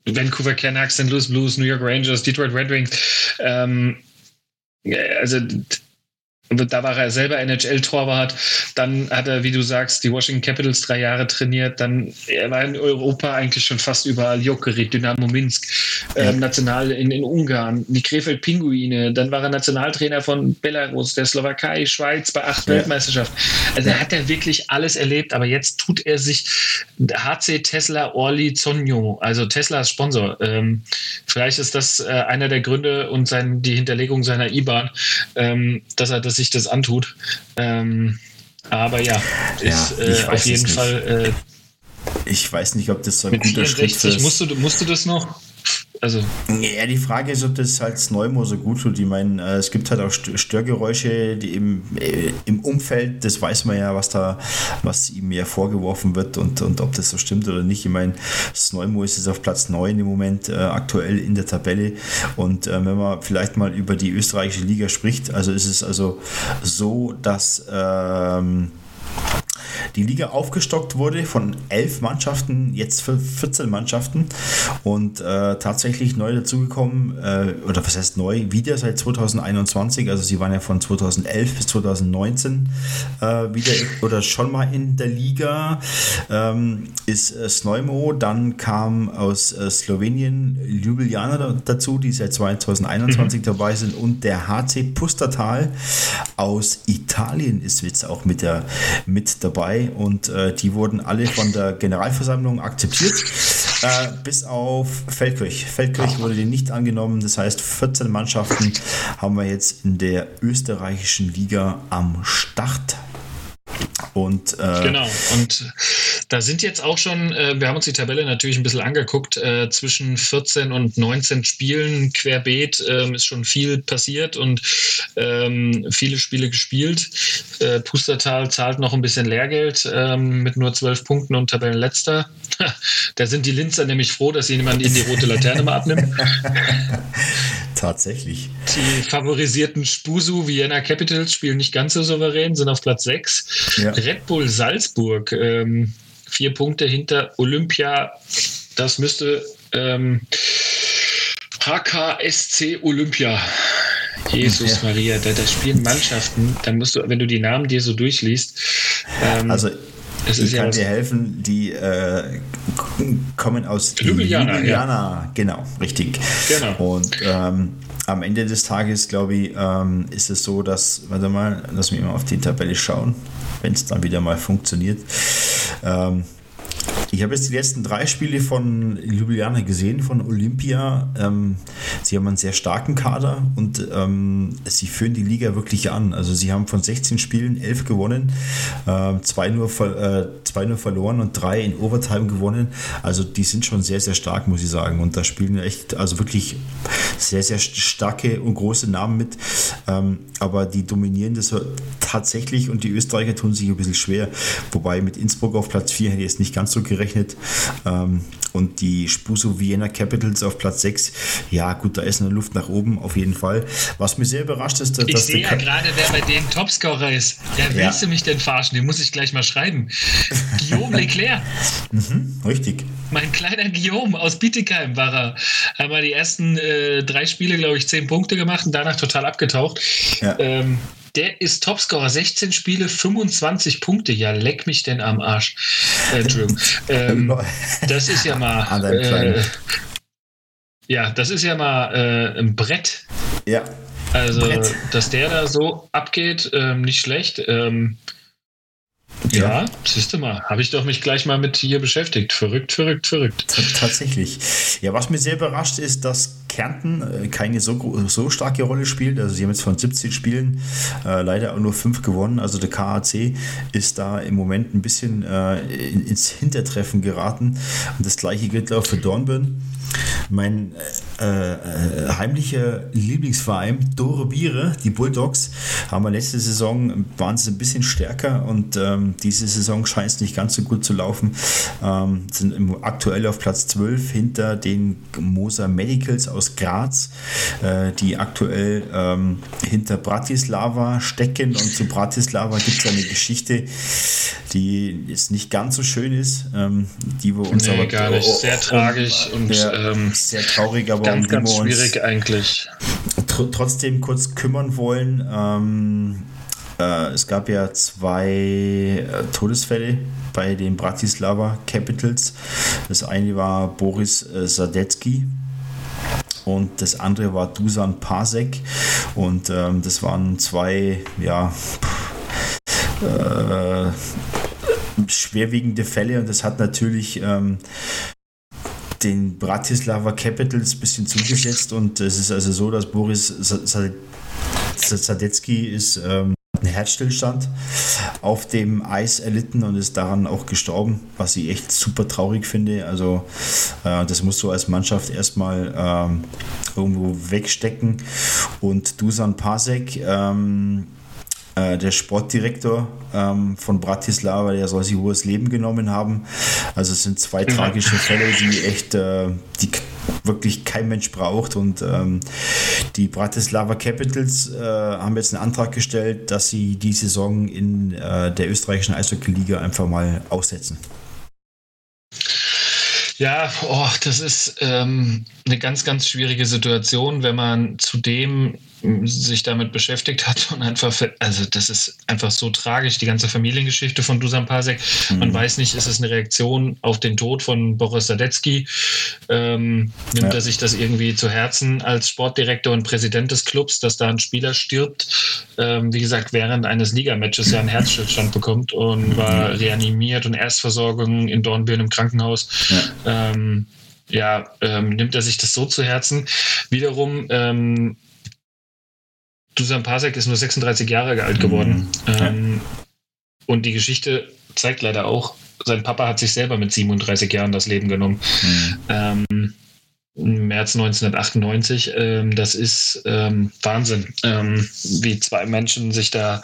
Vancouver Canucks, St. Louis Blues, New York Rangers, Detroit Red Wings. Ähm, also d- da war er selber NHL-Torwart. Dann hat er, wie du sagst, die Washington Capitals drei Jahre trainiert. Dann er war in Europa eigentlich schon fast überall. Jokerit, Dynamo Minsk, ähm, national in, in Ungarn, die Krefeld Pinguine. Dann war er Nationaltrainer von Belarus, der Slowakei, Schweiz bei acht Ja. Weltmeisterschaften. Also er hat ja wirklich alles erlebt, aber jetzt tut er sich HC Tesla Orly Zonyo, also Tesla ist Sponsor. Ähm, vielleicht ist das äh, einer der Gründe und sein, die Hinterlegung seiner IBAN, ähm, dass er dass sich das antut. Ähm, aber ja, ist Ja, ich äh, weiß auf jeden. Fall äh, Ich weiß nicht, ob das so ein guter Schritt 64. ist. Musst du, musst du das noch? Also, Ja, die Frage ist, ob das halt Sneumo so gut tut. Ich meine, äh, es gibt halt auch St- Störgeräusche die im, äh, im Umfeld, das weiß man ja, was da, was ihm ja vorgeworfen wird und, und ob das so stimmt oder nicht. Ich meine, Sneumo ist jetzt auf Platz 9 im Moment äh, aktuell in der Tabelle. Und äh, wenn man vielleicht mal über die österreichische Liga spricht, also ist es also so, dass ähm, die Liga aufgestockt wurde von elf Mannschaften, jetzt für 14 Mannschaften. Und äh, tatsächlich neu dazugekommen, äh, oder was heißt neu, wieder seit 2021, also sie waren ja von 2011 bis 2019 äh, wieder oder schon mal in der Liga, ähm, ist äh, Snojmo, dann kam aus äh, Slowenien Ljubljana da- dazu, die seit 2021 dabei sind. Und der HC Pustertal aus Italien ist jetzt auch mit, der, mit dabei und äh, die wurden alle von der Generalversammlung akzeptiert, äh, bis auf Feldkirch. Feldkirch wurde nicht angenommen, das heißt 14 Mannschaften haben wir jetzt in der österreichischen Liga am Start. Und, äh, genau, und da sind jetzt auch schon, äh, wir haben uns die Tabelle natürlich ein bisschen angeguckt, äh, zwischen 14 und 19 Spielen querbeet ähm, ist schon viel passiert und ähm, viele Spiele gespielt. Äh, Pustertal zahlt noch ein bisschen Lehrgeld ähm, mit nur 12 Punkten und Tabellenletzter. da sind die Linzer nämlich froh, dass jemand in die rote Laterne mal abnimmt. Tatsächlich. Die favorisierten Spusu Vienna Capitals spielen nicht ganz so souverän, sind auf Platz 6. Ja. Red Bull Salzburg, ähm, vier Punkte hinter Olympia. Das müsste ähm, HKSC Olympia. Jesus ja. Maria, da, da, spielen Mannschaften, dann musst du, wenn du die Namen dir so durchliest. Ähm, also es ich kann ja dir helfen, die äh, kommen aus Ljubljana. Ljubljana, ja. genau, richtig. Genau. Und ähm, am Ende des Tages, glaube ich, ähm, ist es so, dass, warte mal, lass mich mal auf die Tabelle schauen, wenn es dann wieder mal funktioniert. Ähm, ich habe jetzt die letzten drei Spiele von Ljubljana gesehen, von Olympia. Ähm, sie haben einen sehr starken Kader und ähm, sie führen die Liga wirklich an. Also sie haben von 16 Spielen 11 gewonnen, äh, zwei, nur, äh, zwei nur verloren und drei in Overtime gewonnen. Also die sind schon sehr, sehr stark, muss ich sagen. Und da spielen echt, also wirklich sehr, sehr starke und große Namen mit. Ähm, aber die dominieren das tatsächlich und die Österreicher tun sich ein bisschen schwer. Wobei mit Innsbruck auf Platz 4 hätte ich es nicht ganz so gerechnet. Ähm, und die Spuso Vienna Capitals auf Platz 6, ja gut, da ist eine Luft nach oben auf jeden Fall. Was mir sehr überrascht ist, dass... Ich sehe ja gerade, wer bei denen Topscorer ist. Ja, willst ja. du mich denn verarschen? Den muss ich gleich mal schreiben. Guillaume Leclerc. Mhm, richtig. Mein kleiner Guillaume aus Bietigheim war er. Haben wir die ersten äh, drei Spiele, glaube ich, zehn Punkte gemacht und danach total abgetaucht. Ja. Ähm, der ist Topscorer, 16 Spiele, 25 Punkte. Ja, leck mich denn am Arsch. Äh, Entschuldigung. Ähm, das ist ja mal. Äh, ja, das ist ja mal äh, ein Brett. Ja. Also, Brett. dass der da so abgeht, ähm, nicht schlecht. Ähm, ja, ja siehst du mal, habe ich doch mich gleich mal mit hier beschäftigt. Verrückt, verrückt, verrückt. T tatsächlich. Ja, was mir sehr überrascht ist, dass Kärnten äh, keine so, so starke Rolle spielt. Also sie haben jetzt von 17 Spielen äh, leider auch nur 5 gewonnen. Also der KAC ist da im Moment ein bisschen äh, ins Hintertreffen geraten. Und das gleiche gilt auch für Dornbirn. Mein äh, äh, heimlicher Lieblingsverein, Dore Biere, die Bulldogs, haben wir letzte Saison, waren sie ein bisschen stärker und ähm, diese Saison scheint es nicht ganz so gut zu laufen. Ähm, sind aktuell auf Platz 12 hinter den Moser Medicals aus Graz, äh, die aktuell ähm, hinter Bratislava stecken und zu Bratislava gibt es eine Geschichte, die jetzt nicht ganz so schön ist, ähm, die wir uns nee, aber gar nicht. sehr tragisch und ähm, sehr traurig, aber ganz, um die ganz wir uns schwierig eigentlich. Tr trotzdem kurz kümmern wollen. Äh, es gab ja zwei äh, Todesfälle bei den Bratislava Capitals. Das eine war Boris äh, Sadecki, und das andere war Dusan Pasek. Und ähm, das waren zwei ja äh, schwerwiegende Fälle. Und das hat natürlich ähm, den Bratislava Capitals ein bisschen zugesetzt und es ist also so, dass Boris Sadecki ist ähm, einen Herzstillstand auf dem Eis erlitten und ist daran auch gestorben, was ich echt super traurig finde. Also äh, das musst du als Mannschaft erstmal ähm, irgendwo wegstecken. Und Dusan Pasek, ähm, äh, der Sportdirektor ähm, von Bratislava, der soll sich hohes Leben genommen haben. Also es sind zwei tragische Fälle, die echt, äh, die wirklich kein Mensch braucht. Und ähm, die Bratislava Capitals äh, haben jetzt einen Antrag gestellt, dass sie die Saison in äh, der österreichischen Eishockey-Liga einfach mal aussetzen. Ja, oh, das ist ähm, eine ganz, ganz schwierige Situation, wenn man zudem sich damit beschäftigt hat und einfach, also das ist einfach so tragisch, die ganze Familiengeschichte von Dusan Pasek. Mhm. Man weiß nicht, ist es eine Reaktion auf den Tod von Boris Sadecki? Ähm, nimmt ja. er sich das irgendwie zu Herzen als Sportdirektor und Präsident des Clubs, dass da ein Spieler stirbt, ähm, wie gesagt, während eines Ligamatches ja einen Herzstillstand bekommt und war mhm. reanimiert und Erstversorgung in Dornbirn im Krankenhaus. Ja. Ähm, ja, ähm, nimmt er sich das so zu Herzen. Wiederum ähm, Dusan Pasek ist nur 36 Jahre alt geworden. Mhm. Ähm, und die Geschichte zeigt leider auch, sein Papa hat sich selber mit 37 Jahren das Leben genommen. Mhm. Ähm, im März 1998. Ähm, das ist ähm, Wahnsinn, ähm, wie zwei Menschen sich da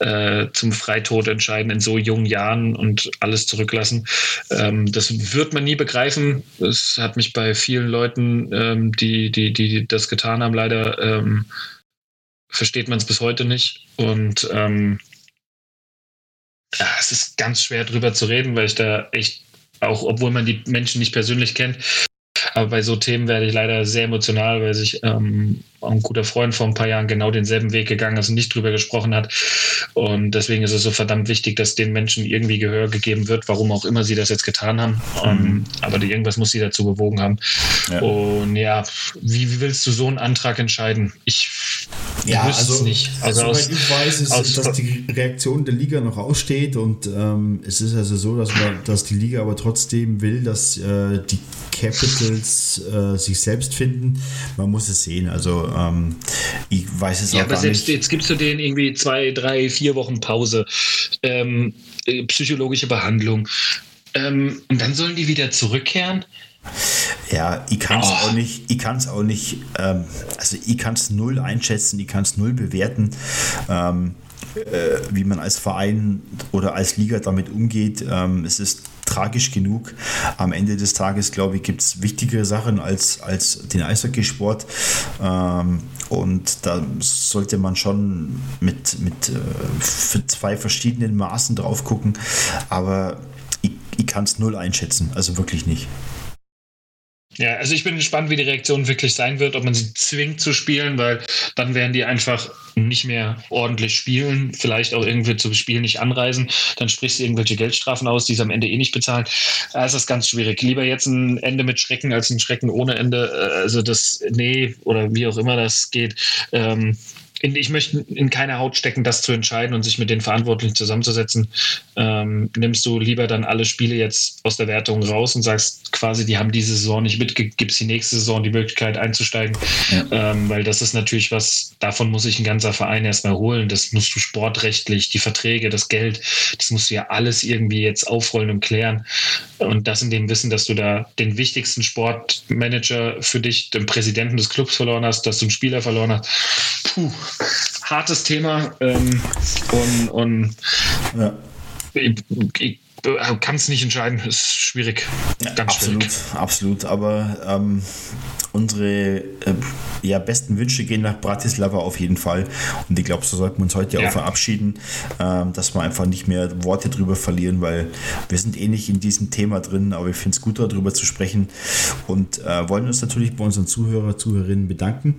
äh, zum Freitod entscheiden in so jungen Jahren und alles zurücklassen. Ähm, das wird man nie begreifen. Das hat mich bei vielen Leuten, ähm, die, die, die das getan haben, leider ähm, versteht man es bis heute nicht. Und ja, es ist ganz schwer drüber zu reden, weil ich da echt auch obwohl man die Menschen nicht persönlich kennt, aber bei so Themen werde ich leider sehr emotional, weil sich ähm, ein guter Freund vor ein paar Jahren genau denselben Weg gegangen ist und nicht drüber gesprochen hat. Und deswegen ist es so verdammt wichtig, dass den Menschen irgendwie Gehör gegeben wird, warum auch immer sie das jetzt getan haben. Mhm. Um, aber die, irgendwas muss sie dazu bewogen haben. Ja. Und ja, wie, wie, willst du so einen Antrag entscheiden? Ich ja, also, es nicht. Also soweit ich weiß, ist, aus, dass die Reaktion der Liga noch aussteht und ähm, es ist also so, dass man, dass die Liga aber trotzdem will, dass äh, die Capitals äh, sich selbst finden. Man muss es sehen. Also ähm, ich weiß es ja, auch aber selbst nicht. jetzt gibst du denen irgendwie zwei, drei, vier Wochen Pause, ähm, äh, psychologische Behandlung. Ähm, und dann sollen die wieder zurückkehren. Ja, ich kann es oh. auch nicht, ich kann es auch nicht, ähm, also ich kann es null einschätzen, ich kann es null bewerten. Ähm, äh, wie man als Verein oder als Liga damit umgeht. Ähm, es ist tragisch genug. Am Ende des Tages, glaube ich, gibt es wichtigere Sachen als, als den Eishockeysport. Ähm, und da sollte man schon mit, mit äh, zwei verschiedenen Maßen drauf gucken. Aber ich, ich kann es null einschätzen, also wirklich nicht. Ja, also ich bin gespannt, wie die Reaktion wirklich sein wird, ob man sie zwingt zu spielen, weil dann werden die einfach nicht mehr ordentlich spielen, vielleicht auch irgendwie zu Spielen nicht anreisen. Dann sprichst du irgendwelche Geldstrafen aus, die sie am Ende eh nicht bezahlen. Das ist ganz schwierig. Lieber jetzt ein Ende mit Schrecken als ein Schrecken ohne Ende. Also das, nee, oder wie auch immer das geht. Ähm, ich möchte in keine Haut stecken, das zu entscheiden und sich mit den Verantwortlichen zusammenzusetzen. Ähm, nimmst du lieber dann alle Spiele jetzt aus der Wertung raus und sagst quasi, die haben diese Saison nicht mit, gibst die nächste Saison die Möglichkeit einzusteigen, ja. ähm, weil das ist natürlich was, davon muss sich ein ganzer Verein erstmal holen. Das musst du sportrechtlich, die Verträge, das Geld, das musst du ja alles irgendwie jetzt aufrollen und klären. Und das in dem Wissen, dass du da den wichtigsten Sportmanager für dich, den Präsidenten des Clubs verloren hast, dass du einen Spieler verloren hast. Puh hartes Thema. Ähm, und und ja. ich, ich kann es nicht entscheiden, ist schwierig. Ganz absolut, schwierig. absolut. Aber ähm, unsere äh, ja, besten Wünsche gehen nach Bratislava auf jeden Fall. Und ich glaube, so sollten wir uns heute ja. auch verabschieden, äh, dass wir einfach nicht mehr Worte drüber verlieren, weil wir sind eh nicht in diesem Thema drin, aber ich finde es gut, darüber zu sprechen und äh, wollen uns natürlich bei unseren Zuhörer, Zuhörerinnen bedanken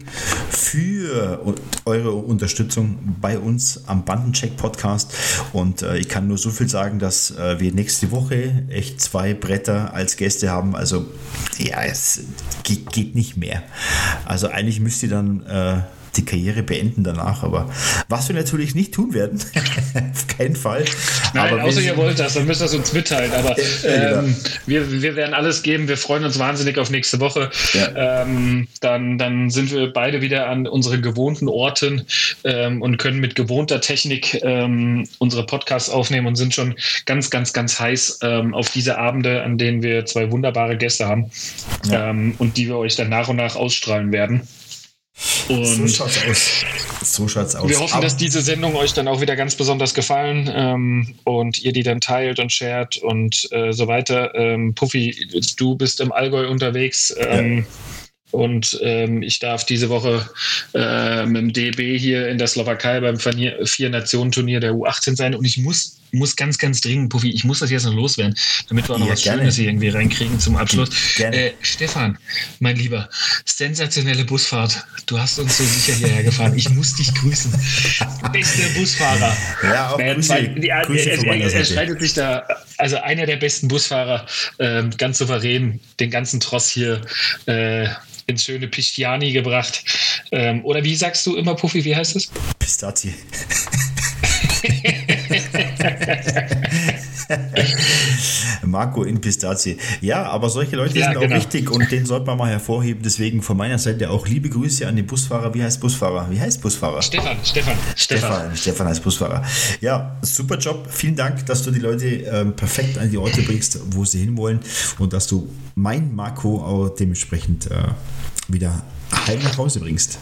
für eure Unterstützung bei uns am Bandencheck Podcast. Und äh, ich kann nur so viel sagen, dass äh, wir nächste Woche echt zwei Bretter als Gäste haben. Also ja, es geht, geht nicht mehr. Also eigentlich müsst ihr dann äh, die Karriere beenden danach. Aber was wir natürlich nicht tun werden, auf keinen Fall. Nein, aber außer ihr wollt das, dann müsst ihr es uns mitteilen. Aber genau. ähm, wir, wir werden alles geben. Wir freuen uns wahnsinnig auf nächste Woche. Ja. Ähm, dann, dann sind wir beide wieder an unseren gewohnten Orten ähm, und können mit gewohnter Technik ähm, unsere Podcasts aufnehmen und sind schon ganz, ganz, ganz heiß ähm, auf diese Abende, an denen wir zwei wunderbare Gäste haben ja. Ähm, und die wir euch dann nach und nach ausstrahlen werden. Und so schaut's aus. So schaut's aus. Wir hoffen, dass diese Sendung euch dann auch wieder ganz besonders gefallen ähm, und ihr die dann teilt und shared und äh, so weiter. Ähm, Puffy, du bist im Allgäu unterwegs. Ähm, ja. Und ähm, ich darf diese Woche äh, mit dem DB hier in der Slowakei beim Vier-Nationen-Turnier der U18 sein. Und ich muss muss ganz, ganz dringend, Puffy, ich muss das jetzt noch loswerden, damit wir auch noch ja, was gerne. Schönes hier irgendwie reinkriegen zum Abschluss. Äh, Stefan, mein Lieber, sensationelle Busfahrt. Du hast uns so sicher hierher gefahren. Ich muss dich grüßen. Beste Busfahrer. Ja, auch Grüße, zwei, die, Grüße er, er, er streitet sich da, also einer der besten Busfahrer, äh, ganz souverän, den ganzen Tross hier äh, ins schöne Pistiani gebracht. Ähm, oder wie sagst du immer, Puffy, wie heißt es? Pistazie. Marco in Pistazie. Ja, aber solche Leute Ja, sind genau. auch wichtig und den sollte man mal hervorheben. Deswegen von meiner Seite auch liebe Grüße an den Busfahrer. Wie heißt Busfahrer? Wie heißt Busfahrer? Stefan, Stefan, Stefan. Stefan, Stefan als Busfahrer. Ja, super Job. Vielen Dank, dass du die Leute ähm, perfekt an die Orte bringst, wo sie hinwollen und dass du mein Marco auch dementsprechend äh, wieder heim nach Hause bringst.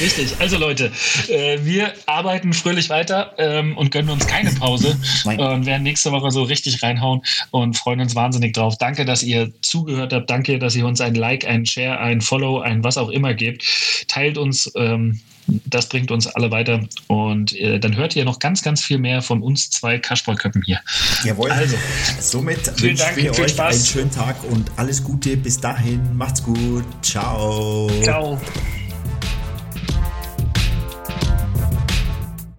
Richtig. Also Leute, äh, wir arbeiten fröhlich weiter ähm, und gönnen uns keine Pause Nein. und werden nächste Woche so richtig reinhauen und freuen uns wahnsinnig drauf. Danke, dass ihr zugehört habt. Danke, dass ihr uns ein Like, ein Share, ein Follow, ein was auch immer gebt. Teilt uns. Ähm, das bringt uns alle weiter. Und äh, dann hört ihr noch ganz, ganz viel mehr von uns zwei Kasperlköppen hier. Jawohl. Also, somit vielen wünschen Dank, wir viel euch Spaß. einen schönen Tag und alles Gute. Bis dahin. Macht's gut. Ciao. Ciao.